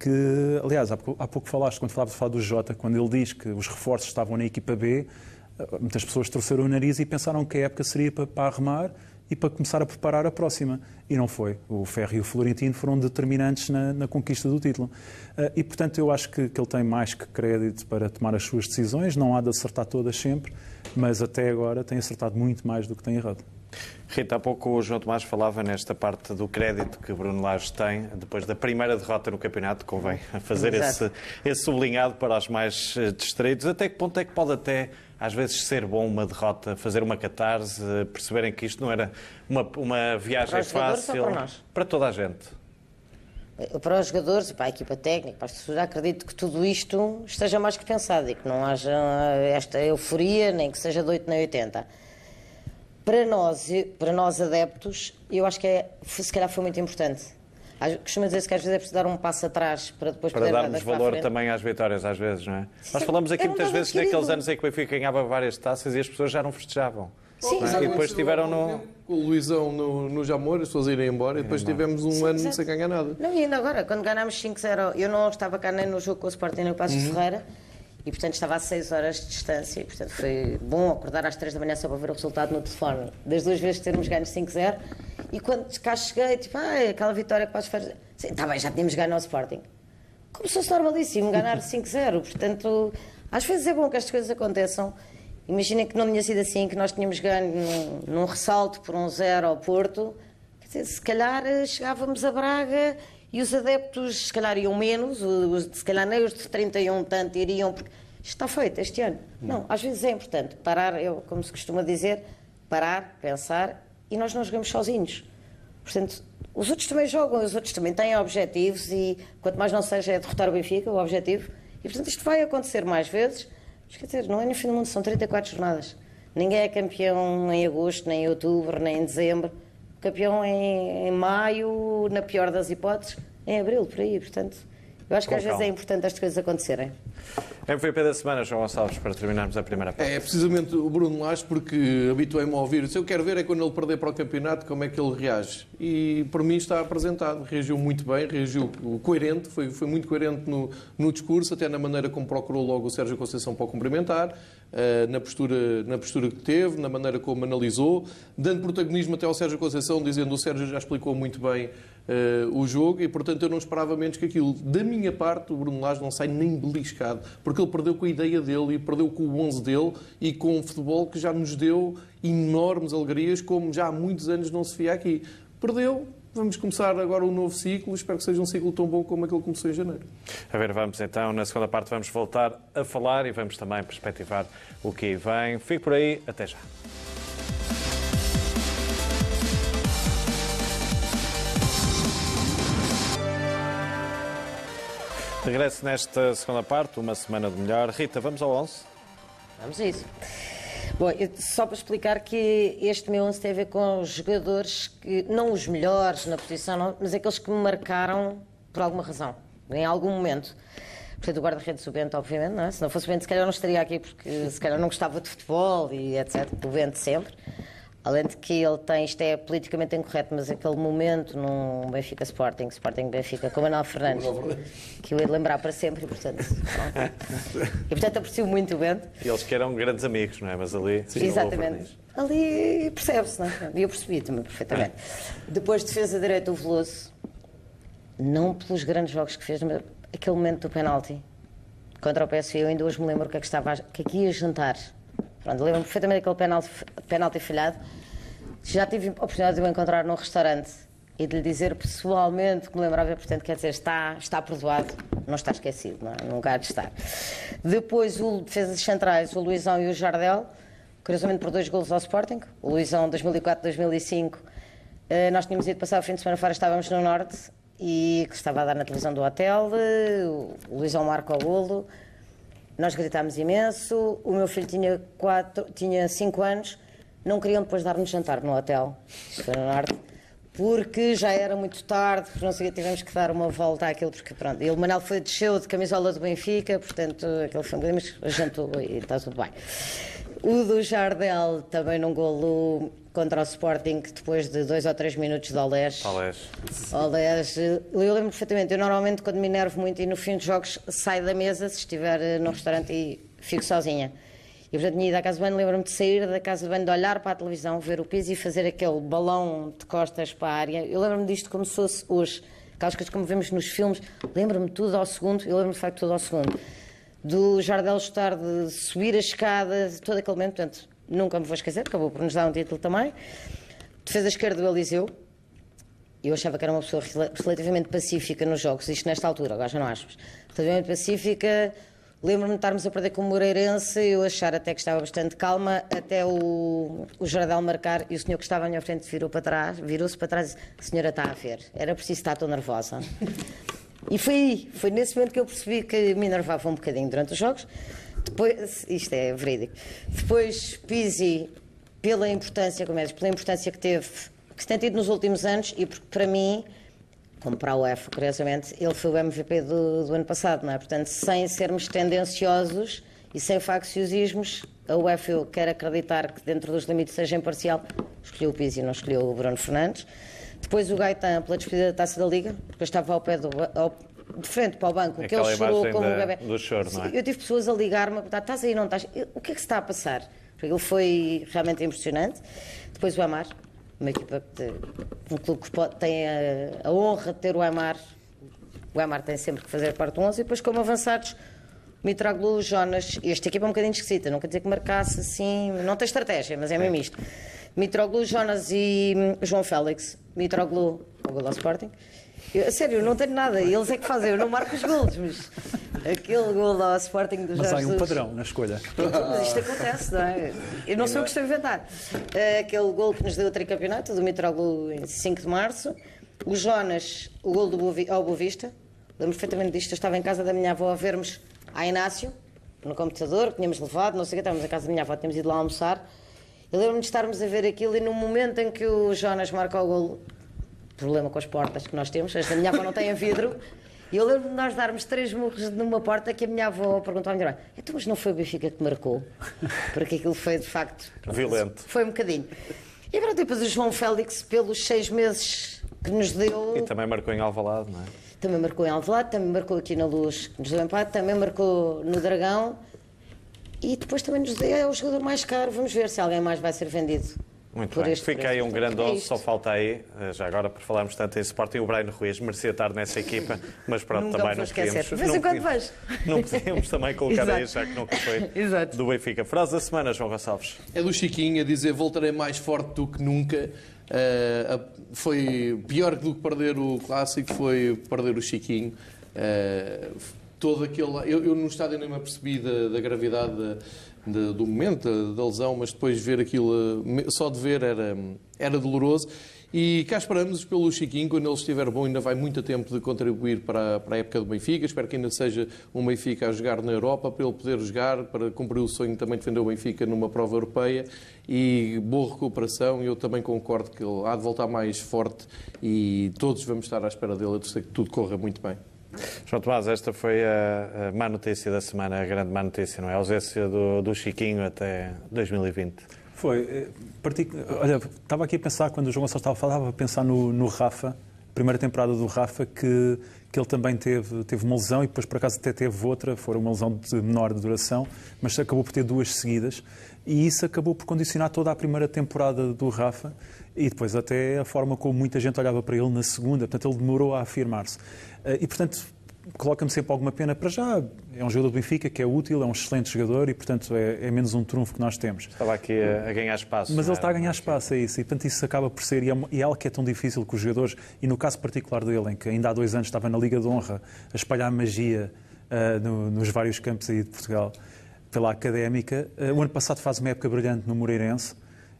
Que, aliás, há pouco, há pouco falaste, quando falavas falar do Jota, quando ele diz que os reforços estavam na equipa B, eh, muitas pessoas torceram o nariz e pensaram que a época seria para, para arremar e para começar a preparar a próxima. E não foi. O Ferro e o Florentino foram determinantes na, na conquista do título. Uh, e, portanto, eu acho que, que, ele tem mais que crédito para tomar as suas decisões. Não há de acertar todas sempre, mas até agora tem acertado muito mais do que tem errado.
Rita, há pouco o João Tomás falava nesta parte do crédito que Bruno Lage tem depois da primeira derrota no campeonato. Convém fazer esse, esse, sublinhado para os mais eh, distraídos. Até que ponto é que pode até, às vezes, ser bom uma derrota, fazer uma catarse, perceberem que isto não era uma, uma viagem para fácil
para,
para toda a gente?
Eh, para os jogadores, para a equipa técnica, para as pessoas, acredito que tudo isto esteja mais que pensado e que não haja esta euforia, nem que seja de 8 nem 80 para nós, para nós adeptos, eu acho que é, se calhar foi muito importante. Costuma dizer-se que às vezes é preciso dar um passo atrás para depois
para
poder
darmos valor também às vitórias, às vezes, não é? Sim, Nós falamos aqui muitas vezes querido. naqueles anos em que o Benfica ganhava várias taças e as pessoas já não festejavam.
Sim,
é? E depois tiveram no.
Com o Luizão no, no Jamor, as pessoas irem embora e depois tivemos um Sim, ano exato. sem ganhar nada.
Não, e ainda agora, quando ganhámos 5-0, eu não estava cá nem no jogo com o Sporting nem o Passos uhum. Ferreira e portanto estava a 6 horas de distância e portanto foi bom acordar às 3 da manhã só para ver o resultado no telefone. Das duas vezes termos ganho 5-0 e quando cá cheguei, tipo, ah, aquela vitória que podes fazer. Sim, está bem, já tínhamos ganho ao Sporting. Começou-se normalíssimo ganhar 5-0, portanto, às vezes é bom que estas coisas aconteçam. Imaginem que não tinha sido assim, que nós tínhamos ganho num, num ressalto por um zero ao Porto. Quer dizer, se calhar eh, chegávamos a Braga e os adeptos, se calhar, iam menos, os, se calhar nem os de 31 tanto iriam, porque isto está feito este ano. Não, às vezes é importante parar, eu, como se costuma dizer, parar, pensar, e nós não jogamos sozinhos. Portanto, os outros também jogam, os outros também têm objetivos, e quanto mais não seja é derrotar o Benfica, o objetivo, e portanto isto vai acontecer mais vezes, mas quer dizer, não é no fim do mundo, são 34 jornadas. Ninguém é campeão em agosto, nem em outubro, nem em dezembro campeão em, em maio, na pior das hipóteses, em abril, por aí. Portanto, eu acho que Com às calma. vezes é importante estas coisas acontecerem.
MVP da semana, João Gonçalves, para terminarmos a primeira parte.
É precisamente o Bruno Lage, porque habituei-me a ouvir. Se eu quero ver é quando ele perder para o campeonato, como é que ele reage. E para mim está apresentado. Reagiu muito bem, reagiu coerente, foi, foi muito coerente no, no discurso, até na maneira como procurou logo o Sérgio Conceição para o cumprimentar, na, postura, na postura que teve, na maneira como analisou, dando protagonismo até ao Sérgio Conceição, dizendo o Sérgio já explicou muito bem uh, o jogo e, portanto, eu não esperava menos que aquilo. Da minha parte, o Bruno Lage não sai nem beliscado, porque ele perdeu com a ideia dele e perdeu com o 11 dele e com um futebol que já nos deu enormes alegrias, como já há muitos anos não se via aqui. Perdeu, Vamos começar agora um novo ciclo. Espero que seja um ciclo tão bom como aquele que começou em janeiro.
A ver, vamos então, na segunda parte, vamos voltar a falar e vamos também perspectivar o que vem. Fique por aí, até já. Regresso nesta segunda parte, uma semana de melhor. Rita, vamos ao 11?
Vamos a isso. Bom, só para explicar que este meu 11 tem a ver com jogadores que, não os melhores na posição, não, mas aqueles que me marcaram por alguma razão, em algum momento. Portanto, o guarda-redes do Bento, obviamente, não é? Se não fosse o Bento, se calhar não estaria aqui, porque se calhar não gostava de futebol e etc. O Bento sempre. Além de que ele tem, isto é politicamente incorreto, mas aquele momento num Benfica Sporting, Sporting Benfica, com Manuel Fernandes, que eu ia lembrar para sempre, e portanto. e portanto aprecio muito o Bento.
E eles que eram grandes amigos, não é? Mas ali.
Sim, Exatamente. Ali percebe-se, não é? E eu percebi também perfeitamente. Depois, defesa direita, o Veloso, não pelos grandes jogos que fez, mas aquele momento do penalti contra o PSV, eu ainda hoje me lembro que, é que estava que aqui ia jantar Pronto, lembro-me perfeitamente daquele penalti, penalti falhado. Já tive a oportunidade de o encontrar num restaurante e de lhe dizer pessoalmente que me lembrava, portanto, quer dizer, está, está perdoado, não está esquecido, não é? há de estar. Depois, o defesas centrais, o Luizão e o Jardel, curiosamente por dois golos ao Sporting. O Luizão, 2004-2005, eh, nós tínhamos ido passar o fim de semana fora, estávamos no Norte e que estava a dar na televisão do hotel. O Luizão marca o golo. Nós gritámos imenso. O meu filho tinha, quatro, tinha cinco anos. Não queriam depois dar-nos jantar no hotel, no Norte, porque já era muito tarde, porque não sei, tivemos que dar uma volta àquilo, porque pronto. E o Manel foi, desceu de camisola do Benfica, portanto, aquele foi um mas jantou e está tudo bem. O do Jardel também num golo contra o Sporting, depois de dois ou três minutos de Olés.
Olés.
Olés. Eu lembro perfeitamente, eu normalmente quando me enervo muito e no fim dos jogos saio da mesa, se estiver eh, no restaurante e fico sozinha. E portanto tinha ido à casa de banho, lembro-me de sair da casa de banho, de olhar para a televisão, ver o piso e fazer aquele balão de costas para a área. Eu lembro-me disto como se fosse hoje. Aquelas coisas como vemos nos filmes, lembro-me tudo ao segundo, eu lembro-me de facto tudo ao segundo. Do Jardel estar de subir a escada, todo aquele momento, portanto, nunca me vou esquecer, acabou por nos dar um título também. Defesa esquerda do Eliseu. Eu achava que era uma pessoa relativamente pacífica nos jogos, isto nesta altura, agora já não acho, relativamente pacífica. Lembro-me de estarmos a perder com o Moreirense, eu achar até que estava bastante calma, até o, o Jardel marcar e o senhor que estava à minha frente virou para trás, virou-se para trás e disse: senhora está a ver, era preciso estar tão nervosa. E foi aí, foi nesse momento que eu percebi que me enervava um bocadinho durante os jogos. Depois, isto é verídico. Depois, Pizzi, pela importância, como é, pela importância que teve, que tem tido nos últimos anos, e porque para mim, como para a UEFA, curiosamente, ele foi o MVP do, do ano passado, não é? Portanto, sem sermos tendenciosos e sem facciosismos, a UEFA eu quero acreditar que dentro dos limites seja imparcial, escolheu o Pizzi, não escolheu o Bruno Fernandes. Depois o Gaetan pela despedida da Taça da Liga, porque eu estava ao pé do, ao, de frente para o banco, que ele chorou como um bebê.
Do choro, não é?
Eu tive pessoas a ligar-me a perguntar: estás aí, não estás? O que é que se está a passar? Ele foi realmente impressionante. Depois o Amar, uma equipa que um clube que pode, tem a, a, honra de ter o Amar. O Amar tem sempre que fazer parte do 11 e depois, como avançados, Mitroglou, Jonas. Esta equipa é um bocadinho esquisita, não quer dizer que marcasse assim. Não tem estratégia, mas é mesmo isto. Mitroglou, Jonas e hum, João Félix. Mitroglou, o gol ao Sporting. Eu, a sério, não tenho nada. Eles é que fazem, eu não marco os golos, mas aquele gol ao Sporting do Jorge
Mas há um padrão na escolha.
Mas isto acontece, não é? Eu não sei o que estou a inventar. Aquele gol que nos deu o tricampeonato, do Mitroglou em 5 de março. O Jonas, o gol do Bovi, ao Boavista. Lembro perfeitamente disto. Eu estava em casa da minha avó a vermos a Inácio, no computador, que tínhamos levado, não sei o que, estávamos em casa da minha avó, tínhamos ido lá almoçar. Eu lembro-me de estarmos a ver aquilo e no momento em que o Jonas marca o golo, problema com as portas que nós temos, esta minha avó não tem vidro, e eu lembro de nós darmos três murros numa porta que a minha avó perguntou à minha irmã: então, mas não foi o Benfica que marcou? Porque aquilo foi de facto.
Violento.
Foi um bocadinho. E pronto, depois o João Félix, pelos seis meses que nos deu.
E também marcou em Alvalade, não é?
Também marcou em Alvalade, também marcou aqui na Luz, que nos deu empate, também marcou no Dragão. E depois também nos deu, é o jogador mais caro. Vamos ver se alguém mais vai ser vendido
Muito
por
bem.
este
Fica aí um grande
É
11,
isto.
só falta aí, eh, já agora por falarmos tanto em Sporting, o Brian Ruiz merecia estar nessa equipa, mas pronto,
Nunca
também não podíamos... Não podíamos- Não podíamos também colocar aí, já que nunca foi
Exato.
do Benfica. Frase da semana, João Gonçalves.
É do Chiquinho a dizer voltarei mais forte do que nunca. A- foi pior do que perder o clássico, foi perder o Chiquinho. Eh, todo aquele. Eu, eu no estádio nem me apercebi da, da gravidade da- da- do momento, da, da lesão, mas depois ver aquilo, só de ver era, era doloroso. E cá esperamos pelo Chiquinho, quando ele estiver bom, ainda vai muito tempo de contribuir para, a- para a época do Benfica. Espero que ainda seja um Benfica a jogar na Europa, para ele poder jogar, para cumprir o sonho de também defender o Benfica numa prova europeia. E boa recuperação. Eu também concordo que ele há de voltar mais forte e todos vamos estar à espera dele. Sei que tudo corra muito bem.
João Tomás, esta foi a, a má notícia da semana, a grande má notícia, não é? A ausência do, do Chiquinho até 2020.
Foi. eh, partic- Olha, estava aqui a pensar, quando o João Gonçalves estava a falar, estava a pensar no, no Rafa, primeira temporada do Rafa, que, que ele também teve, teve uma lesão e depois por acaso até teve outra, foi uma lesão de menor duração, mas acabou por ter duas seguidas. E isso acabou por condicionar toda a primeira temporada do Rafa e depois até a forma como muita gente olhava para ele na segunda, portanto ele demorou a afirmar-se. Eh, E portanto coloca-me sempre alguma pena. Para já, é um jogador do Benfica que é útil, é um excelente jogador e, portanto, é, é menos um trunfo que nós temos.
Estava aqui a, a ganhar espaço.
Mas ele está a
é?
ganhar espaço, é isso. E, portanto, isso acaba por ser. E é, e é algo que é tão difícil que os jogadores, e no caso particular dele, em que ainda há dois anos estava na Liga de Honra a espalhar magia ah, no- nos vários campos aí de Portugal, pela académica, ah, o ano passado faz uma época brilhante no Moreirense.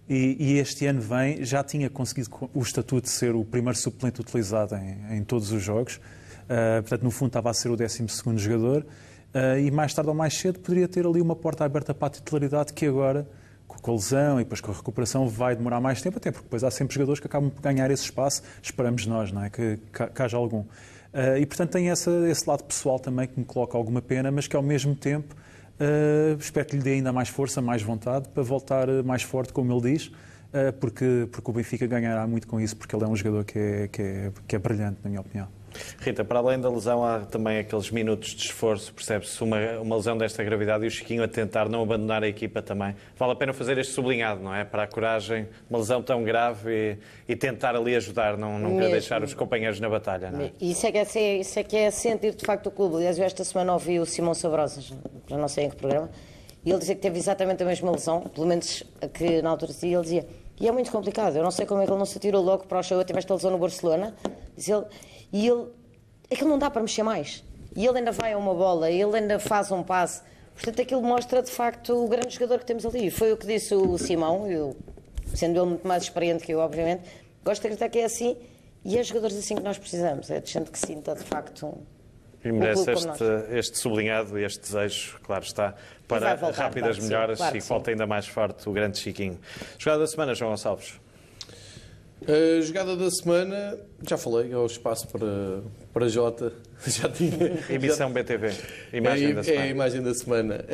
E, e este ano vem, já tinha conseguido co- o estatuto de ser o primeiro suplente utilizado em, em todos os jogos. Ah, portanto, no fundo, estava a ser o 12 jogador. Ah, e mais tarde ou mais cedo poderia ter ali uma porta aberta para a titularidade que agora, com a lesão e depois com a recuperação, vai demorar mais tempo, até porque depois há sempre jogadores que acabam por ganhar esse espaço. Esperamos nós, não é? Que, que, que haja algum. Ah, e, portanto, tem essa, esse lado pessoal também que me coloca alguma pena, mas que ao mesmo tempo ah, espero que lhe dê ainda mais força, mais vontade para voltar mais forte, como ele diz. Porque, porque o Benfica ganhará muito com isso, porque ele é um jogador que é, que é, que é brilhante, na minha opinião.
Rita, para além da lesão, há também aqueles minutos de esforço, percebe-se uma, uma lesão desta gravidade e o Chiquinho a tentar não abandonar a equipa também. Vale a pena fazer este sublinhado, não é? Para a coragem, uma lesão tão grave e, e tentar ali ajudar, não, não
Mesmo.
deixar os companheiros na batalha, não é?
Isso é, que é, isso é que é sentir de facto o clube. Aliás, eu esta semana ouvi o Simão Sabrosa, já não sei em que programa, e ele dizia que teve exatamente a mesma lesão, pelo menos a que na altura ele dizia, e é muito complicado, eu não sei como é que ele não se atirou logo para o show, eu tive esta lesão no Barcelona, ele, e ele, aquilo não dá para mexer mais. E ele ainda vai a uma bola, ele ainda faz um passe. Portanto, aquilo mostra de facto o grande jogador que temos ali. Foi o que disse o Simão, eu, sendo ele muito mais experiente que eu, obviamente, gosto de acreditar que é assim, e é jogadores assim que nós precisamos. É de gente que sinta de facto um.
E merece este, este sublinhado e este desejo, claro está, para
voltar,
rápidas
claro que sim,
melhoras
claro
e volta ainda mais forte o grande Chiquinho. Jogada da semana, João Gonçalves.
A jogada da semana, já falei, é o espaço para, para Jota. Já tinha.
Emissão BTV. Imagem
é,
da
é a
semana.
imagem da semana.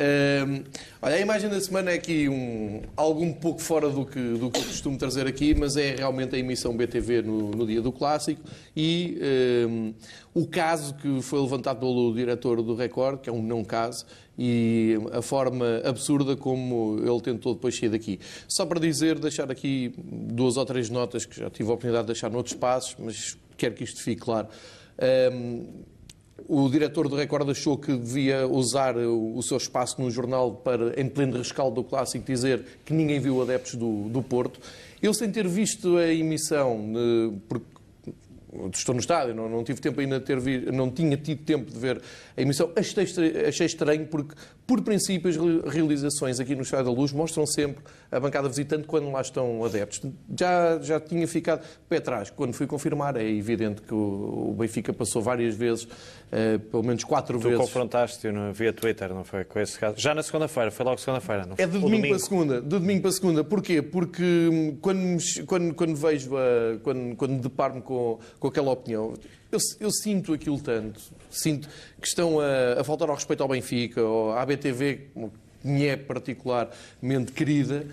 Hum, olha, a imagem da semana é aqui um, algo um pouco fora do que, do que eu costumo trazer aqui, mas é realmente a emissão BTV no, no dia do Clássico e hum, o caso que foi levantado pelo diretor do Record, que é um não caso, e a forma absurda como ele tentou depois sair daqui. Só para dizer, deixar aqui duas ou três notas que já tive a oportunidade de deixar noutros espaços, mas quero que isto fique claro. Hum, o diretor do Record achou que devia usar o, o seu espaço no jornal para, em pleno rescaldo do clássico, dizer que ninguém viu adeptos do, do Porto. Eu, sem ter visto a emissão, eh, porque estou no estádio, não, não tive tempo ainda de ter vi, não tinha tido tempo de ver a emissão, achei, achei estranho porque, por princípio, as re- realizações aqui no Estádio da Luz mostram sempre a bancada visitante quando lá estão adeptos. Já, já tinha ficado pé atrás. Quando fui confirmar, é evidente que o, o Benfica passou várias vezes, eh, pelo menos quatro
Tu
vezes.
confrontaste-o no- via Twitter, não foi? Com esse caso. Já na segunda-feira, foi logo segunda-feira, não foi?
É de
O
domingo, para segunda. De domingo para segunda. Porquê? Porque hum, quando, quando, quando vejo, a, quando, quando me deparo-me com, com aquela opinião, eu, eu sinto aquilo tanto. Sinto que estão a, a faltar ao respeito ao Benfica, ou à BTV, que me é particularmente querida.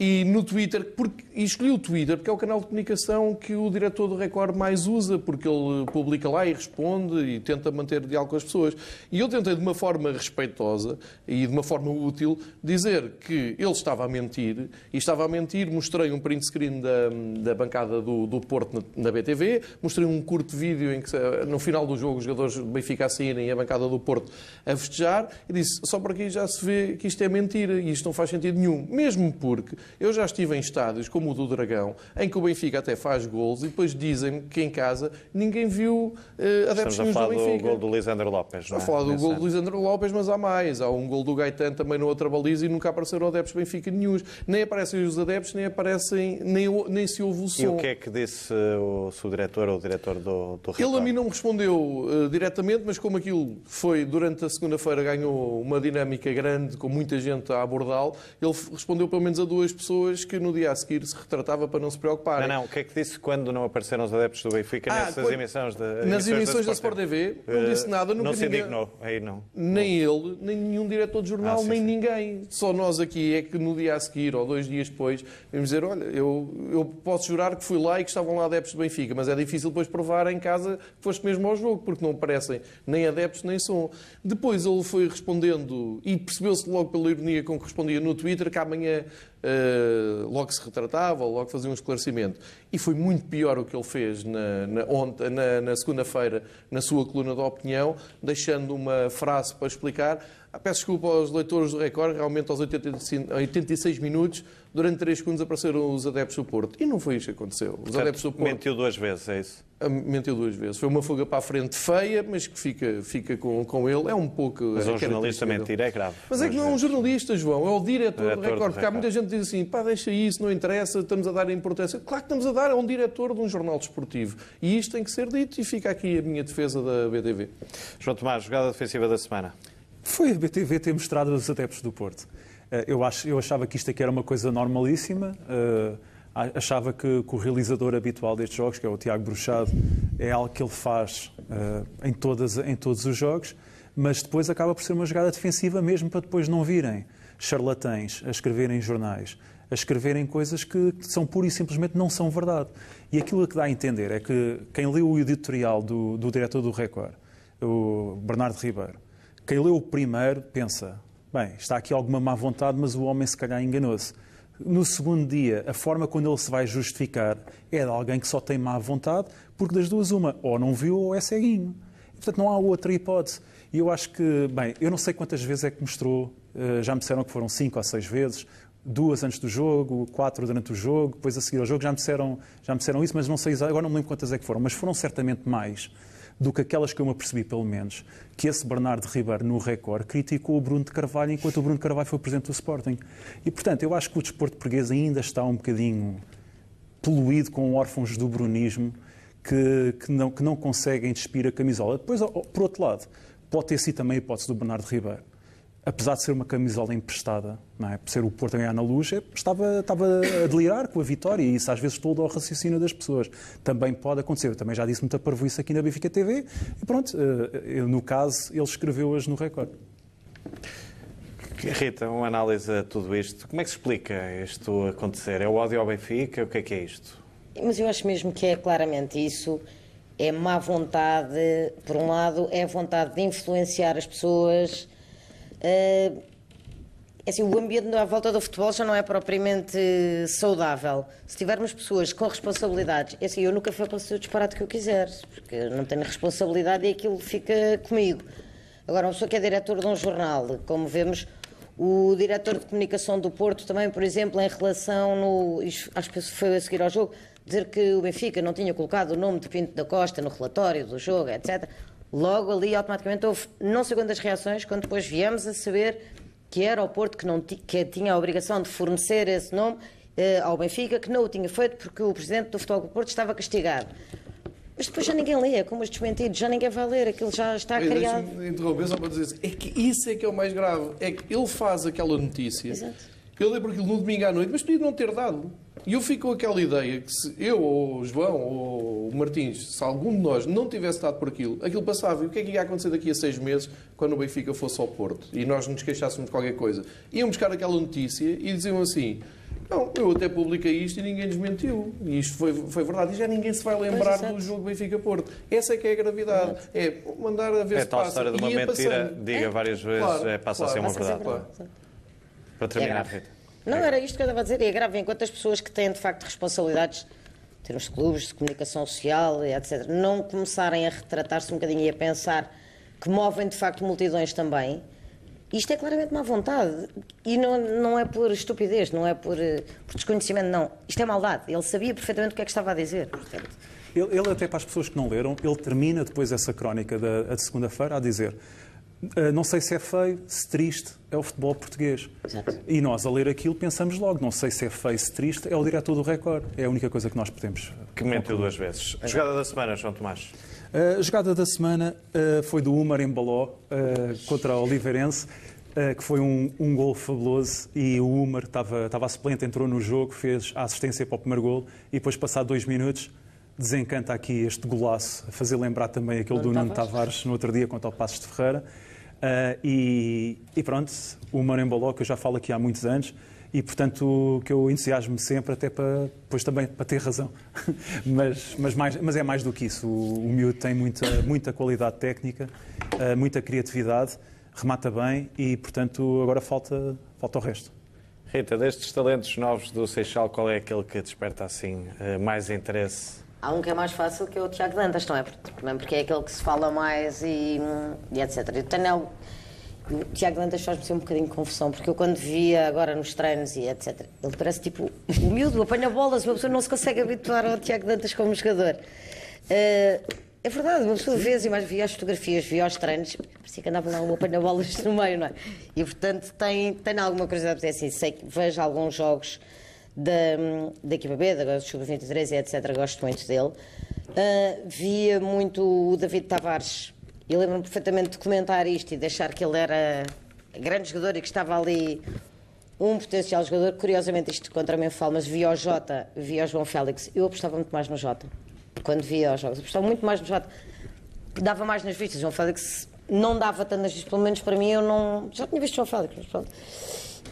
E no Twitter, porque, e escolhi o Twitter porque é o canal de comunicação que o diretor do Record mais usa, porque ele publica lá e responde e tenta manter diálogo com as pessoas. E eu tentei, de uma forma respeitosa e de uma forma útil, dizer que ele estava a mentir e estava a mentir. Mostrei um print screen da, da bancada do, do Porto na, BTV, mostrei um curto vídeo em que, no final do jogo, os jogadores do Benfica a saírem e a bancada do Porto a festejar e disse: só por aqui já se vê que isto é mentira e isto não faz sentido nenhum. Mesmo porque eu já estive em estádios como o do Dragão, em que o Benfica até faz gols e depois dizem-me que em casa ninguém viu uh, adeptos
Estamos a falar
do
do gol do Lisandro Lopes, não é?
a falar do gol do Lisandro Lopes, mas há mais. Há um gol do Gaetan também na outra baliza e nunca apareceram adeptos Benfica nenhum. Nem aparecem os adeptos, nem aparecem, nem, nem se ouve o som.
E o que é que disse o seu diretor ou o diretor do, do
Ele a mim não me respondeu eh, diretamente, mas como aquilo foi durante a segunda-feira ganhou uma dinâmica grande, com muita gente a abordá-lo, ele respondeu pelo menos a duas pessoas que no dia a seguir se retratava para não se preocuparem.
Não, não, o que é que disse quando não apareceram os adeptos do Benfica
Ah,
nessas
quando-
emissões da
Nas emissões da Sport TV, não
Eh,
disse nada, nunca
Não se
ninguém-
indignou, aí não.
Nem ele, nem nenhum diretor de jornal,
Ah, sim,
nem
sim.
ninguém. Só nós aqui é que no dia a seguir ou dois dias depois vamos dizer: olha, eu, eu posso jurar que fui lá e que estavam lá adeptos do Benfica, mas é difícil depois provar em casa que foste mesmo ao jogo, porque não aparecem nem adeptos nem som. Depois ele foi respondendo e percebeu-se logo pela ironia com que respondia no Twitter que amanhã eh, logo se retratava logo fazia um esclarecimento. E foi muito pior o que ele fez na, na, na- na segunda-feira na sua coluna de opinião, deixando uma frase para explicar. Ah, Peço desculpa aos leitores do Record, realmente aos 85 86 minutos, durante 3 segundos apareceram os adeptos do Porto. E não foi isso que aconteceu. Os adeptos do
Portanto,
Porto
mentiu duas vezes, é isso?
ah, mentiu duas vezes. Foi uma fuga para a frente feia, mas que fica, fica com, com ele. É um pouco.
Mas
é
um jornalista mentir é grave.
Mas é que não é um jornalista, João, é o diretor,
Diretor
do Record. Porque há muita gente que diz assim, pá, deixa isso, não interessa, estamos a dar importância. Claro que estamos a dar, é um diretor de um jornal desportivo. E isto tem que ser dito e fica aqui a minha defesa da BTV.
João Tomás, jogada defensiva da semana.
Foi a BTV ter mostrado os adeptos do Porto. Eh, Eu, acho, eu achava que isto aqui era uma coisa normalíssima. eh, Achava que, que o realizador habitual destes jogos, que é o Tiago Bruxado, é algo que ele faz eh, em, todas, em todos os jogos, mas depois acaba por ser uma jogada defensiva mesmo para depois não virem charlatães a escreverem em jornais, a escreverem coisas que são pura e simplesmente não são verdade. E aquilo que dá a entender é que quem leu o editorial do, do diretor do Record, o Bernardo Ribeiro, quem leu o primeiro pensa, bem, está aqui alguma má vontade, mas o homem se calhar enganou-se. No segundo dia, a forma quando ele se vai justificar é de alguém que só tem má vontade, porque das duas uma, ou não viu ou é ceguinho. Portanto, não há outra hipótese. E eu acho que, bem, eu não sei quantas vezes é que mostrou, eh, já me disseram que foram cinco ou seis vezes, duas antes do jogo, quatro durante o jogo, depois a seguir ao jogo, já me disseram, já me disseram isso, mas não sei, agora não me lembro quantas é que foram, mas foram certamente mais do que aquelas que eu me apercebi, pelo menos, que esse Bernardo Ribeiro, no Record, criticou o Bruno de Carvalho enquanto o Bruno de Carvalho foi presidente do Sporting. E, portanto, eu acho que o desporto português ainda está um bocadinho poluído com órfãos do brunismo que, que, não, que não conseguem despir a camisola. Depois, por outro lado, pode ter sido também a hipótese do Bernardo Ribeiro. Apesar de ser uma camisola emprestada, não é? por ser o Porto a ganhar na luz, é- estava, estava a delirar com a vitória e isso às vezes todo ao raciocínio das pessoas. Também pode acontecer. Eu também já disse muita parvoíce aqui na Benfica TV e pronto, eh, eu, no caso, ele escreveu-as no recorde.
Rita, uma análise a tudo isto. Como é que se explica isto acontecer? É o ódio ao Benfica? O que é que é isto?
Mas eu acho mesmo que é claramente isso. É má vontade, por um lado, é a vontade de influenciar as pessoas. É assim, o ambiente à volta do futebol já não é propriamente saudável. Se tivermos pessoas com responsabilidades, é assim, eu nunca faço o disparate que eu quiser, porque não tenho responsabilidade e aquilo fica comigo. Agora, uma pessoa que é diretor de um jornal, como vemos, o diretor de comunicação do Porto também, por exemplo, em relação no. Acho que foi a seguir ao jogo, dizer que o Benfica não tinha colocado o nome de Pinto da Costa no relatório do jogo, etc. Logo ali, automaticamente, houve não sei quantas reações, quando depois viemos a saber que era o Porto que, não que tinha a obrigação de fornecer esse nome eh, ao Benfica, que não o tinha feito porque o presidente do Futebol do Porto estava castigado. Mas depois já ninguém lê, é como os desmentidos, já ninguém vai ler, aquilo já está
Ei,
criado.
Interromper só para dizer assim, é que isso é que é o mais grave. É que ele faz aquela notícia,
Exato.
Ele lembra aquilo no domingo à noite, mas podia não ter dado. E eu fico com aquela ideia que se eu, ou o João, ou o Martins, se algum de nós não tivesse dado por aquilo, aquilo passava. E o que é que ia acontecer daqui a seis meses, quando o Benfica fosse ao Porto? E nós nos queixássemos de qualquer coisa. Iam buscar aquela notícia e diziam assim, Não, eu até publiquei isto e ninguém desmentiu. E isto foi, foi verdade. E já ninguém se vai lembrar
Pois,
do jogo Benfica-Porto. Essa é que é a gravidade. É mandar a ver
É
se
tal
passa.
história de uma
E ia
mentira,
passando.
diga várias vezes,
Claro,
é, passa a
claro.
ser uma
Passa a ser
verdade.
verdade.
Para terminar,
É.
Rita.
Não, era isto que eu estava a dizer. E é grave enquanto as pessoas que têm de facto responsabilidades em termos de clubes, de comunicação social, etc., não começarem a retratar-se um bocadinho e a pensar que movem de facto multidões também. Isto é claramente má vontade. E não, não é por estupidez, não é por, eh, por desconhecimento, não. Isto é maldade. Ele sabia perfeitamente o que é que estava a dizer. Portanto,
Ele, ele até para as pessoas que não leram, ele termina depois essa crónica da de segunda-feira a dizer "Ah, não sei se é feio, se triste, é o futebol português.
Exato.
E nós, a ler aquilo, pensamos logo, não sei se é feio, se triste, é o diretor do Record. É a única coisa que nós podemos...
Que mentiu duas vezes. Jogada da semana, João Tomás.
A jogada da semana uh, foi do Umar em Baló uh, contra o Oliveirense, uh, que foi um, um gol fabuloso e o Umar estava, estava a suplente, entrou no jogo, fez a assistência para o primeiro gol e depois, passado dois minutos, desencanta aqui este golaço, a fazer lembrar também aquele do
Nuno
Nuno Tavares no outro dia contra o Passos de Ferreira. Uh, e, e pronto, o Baló, que eu já falo aqui há muitos anos, e portanto que eu entusiasmo sempre até para depois também para ter razão mas mas mais mas é mais do que isso o, o miúdo tem muita muita qualidade técnica eh, muita criatividade remata bem e portanto agora falta falta o resto
Rita, destes talentos novos do Seixal, qual é aquele que desperta assim eh, mais interesse?
Há um que é mais fácil que é o Tiago Dantas, não é? Porque é aquele que se fala mais e, e etc. Eu tenho o Tiago Dantas faz-me ser um bocadinho de confusão, porque eu quando via agora nos treinos e etc., ele parece tipo o miúdo, apanha bolas, uma pessoa não se consegue habituar ao Tiago Dantas como jogador. Eh, é verdade, uma pessoa vê e mais via as fotografias, via os treinos, parecia que andava lá um apanha-bolas no meio, não é? E portanto tem, tem alguma curiosidade, porque assim, sei que vejo alguns jogos da, da equipa B, da Sub-23 e etc., gosto muito dele. Ah, via muito o David Tavares. E lembro-me perfeitamente de comentar isto e de achar que ele era grande jogador e que estava ali um potencial jogador. Curiosamente, isto contra mim falo, mas via o Jota, via o João Félix. Eu apostava muito mais no Jota. Quando via os jogos, apostava muito mais no Jota. Dava mais nas vistas. João Félix não dava tanto nas vistas, pelo menos para mim, eu não. Já tinha visto João Félix, mas pronto.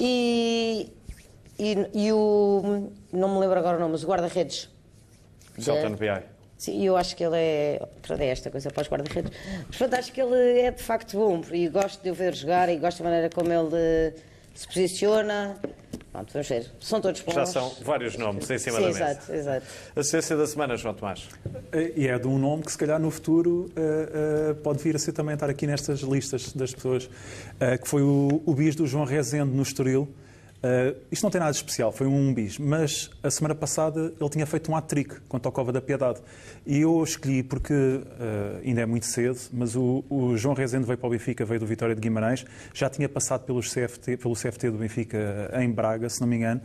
E, e, e o. Não me lembro agora o nome, mas o guarda-redes.
Jota NBI.
Sim, eu acho que ele é. Pronto, é esta coisa para os guarda-redes. Mas pronto, acho que ele é de facto bom e gosto de o ver jogar e gosto da maneira como ele se posiciona. Pronto, vamos ver. São todos bons.
Já são vários nomes em cima
Sim,
da mesa.
exato, exato.
Assistência da semana, João Tomás.
Eh, E é de um nome que, se calhar, no futuro eh, eh, pode vir a ser também estar aqui nestas listas das pessoas, eh, que foi o, o bis do João Rezende no Estoril. Eh, isto não tem nada de especial, foi um bis, mas a semana passada ele tinha feito um hat-trick contra Cova da Piedade. E eu escolhi porque eh, ainda é muito cedo, mas o, o João Rezende veio para o Benfica, veio do Vitória de Guimarães, já tinha passado pelos CFT, pelo CFT do Benfica em Braga, se não me engano,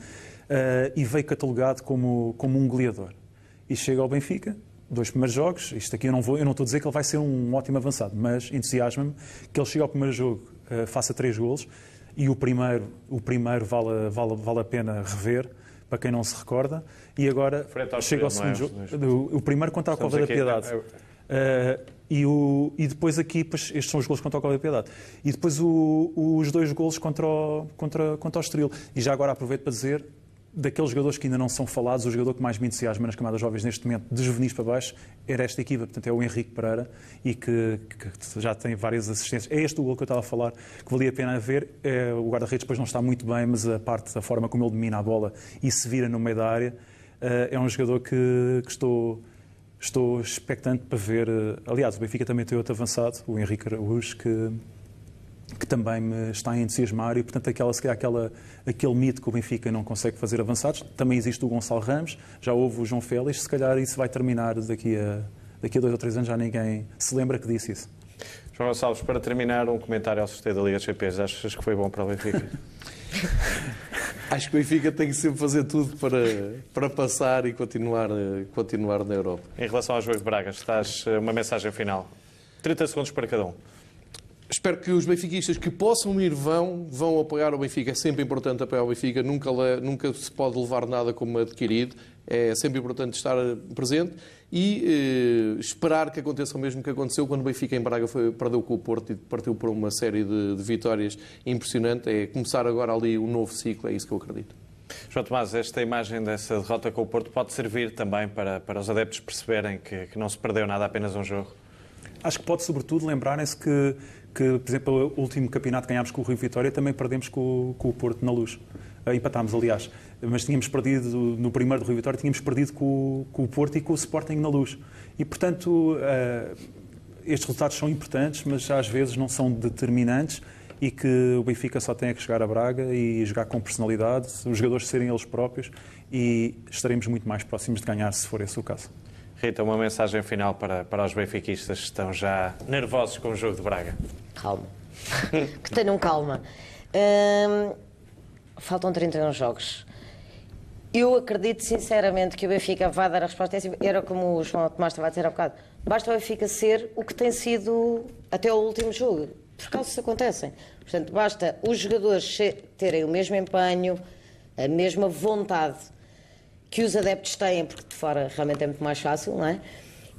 eh, e veio catalogado como, como um goleador e chega ao Benfica, dois primeiros jogos, isto aqui eu não, vou, eu não estou a dizer que ele vai ser um ótimo avançado, mas entusiasma-me que ele chega ao primeiro jogo, faça três golos, e o primeiro, o primeiro vale, vale, vale a pena rever, para quem não se recorda, e agora chega ao segundo
não é?
jogo, o, primeiro contra a
Estamos
Cova da Piedade. Eh, e, o- e depois aqui, pois, estes são os golos contra o Cova da Piedade. E depois o- os dois golos contra o, contra, contra o Estoril. E já agora aproveito para dizer, daqueles jogadores que ainda não são falados, o jogador que mais me entusiasma nas camadas jovens neste momento, de juvenis para baixo, era esta equipa. Portanto, é o Henrique Pereira e que, que já tem várias assistências. É este o gol que eu estava a falar, que valia a pena ver. É, o guarda-redes depois não está muito bem, mas a parte, a forma como ele domina a bola e se vira no meio da área, eh, é um jogador que, que estou... Estou expectante para ver. eh, Aliás, o Benfica também tem outro avançado, o Henrique Araújo, que, que também me está a entusiasmar e, portanto, aquela, se calhar, aquela, aquele mito que o Benfica não consegue fazer avançados. Também existe o Gonçalo Ramos, já houve o João Félix, se calhar isso vai terminar daqui a, daqui a dois ou três anos, já ninguém se lembra que disse isso.
João Gonçalves, para terminar, um comentário ao sorteio da Liga dos Campeões. Achas que foi bom para o Benfica?
Acho que o Benfica tem que sempre fazer tudo para, para passar e continuar, continuar na Europa.
em relação ao jogo de Braga, estás eh, uma mensagem final. 30 segundos para cada um.
Espero que os benfiquistas que possam ir vão, vão apoiar o Benfica. É sempre importante apoiar o Benfica, nunca, nunca se pode levar nada como adquirido. É sempre importante estar presente e eh, esperar que aconteça o mesmo que aconteceu quando o Benfica em Braga foi, perdeu com o Porto e partiu por uma série de, de vitórias impressionante. É começar agora ali um novo ciclo, é isso que eu acredito.
João Tomás, esta imagem dessa derrota com o Porto pode servir também para, para os adeptos perceberem que, que não se perdeu nada, apenas um jogo?
Acho que pode, sobretudo, lembrarem-se que, que, por exemplo, o último campeonato que ganhámos com o Rio Vitória também perdemos com, com o Porto na luz. Uh, empatámos, aliás. Mas tínhamos perdido, no primeiro do Rio Vitória, tínhamos perdido com, com o Porto e com o Sporting na luz. E, portanto, uh, estes resultados são importantes, mas às vezes não são determinantes e que o Benfica só tem que chegar a Braga e jogar com personalidade, os jogadores serem eles próprios e estaremos muito mais próximos de ganhar se for esse o caso.
Rita, uma mensagem final para, para os benfiquistas que estão já nervosos com o jogo de Braga.
Calma. que tenham calma. Hum, faltam 31 jogos. Eu acredito sinceramente que o Benfica vai dar a resposta. É era como o João Tomás estava a dizer há bocado. Basta o Benfica ser o que tem sido até o último jogo. Por disso acontecem. Portanto, basta os jogadores terem o mesmo empenho, a mesma vontade que os adeptos têm, porque de fora realmente é muito mais fácil, não é?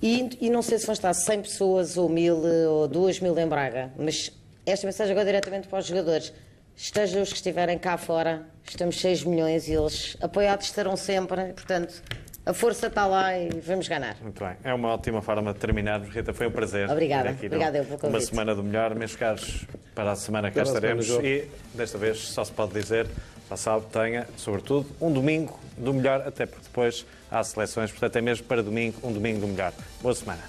E, e não sei se vão estar 100 pessoas ou 1000 ou 2000 em Braga, mas esta mensagem agora diretamente para os jogadores. Estejam os que estiverem cá fora, estamos 6 milhões e eles apoiados estarão sempre, portanto, a força está lá e vamos ganhar.
Muito bem. É uma ótima forma de terminar. Rita, foi um prazer.
Obrigada. Aqui Obrigada eu pelo convite.
Uma semana do melhor. Meus caros, para a semana cá estaremos. E desta vez só se pode dizer, já sabe, tenha, sobretudo, um domingo do melhor, até porque depois há seleções. Portanto, é mesmo para domingo, um domingo do melhor. Boa semana.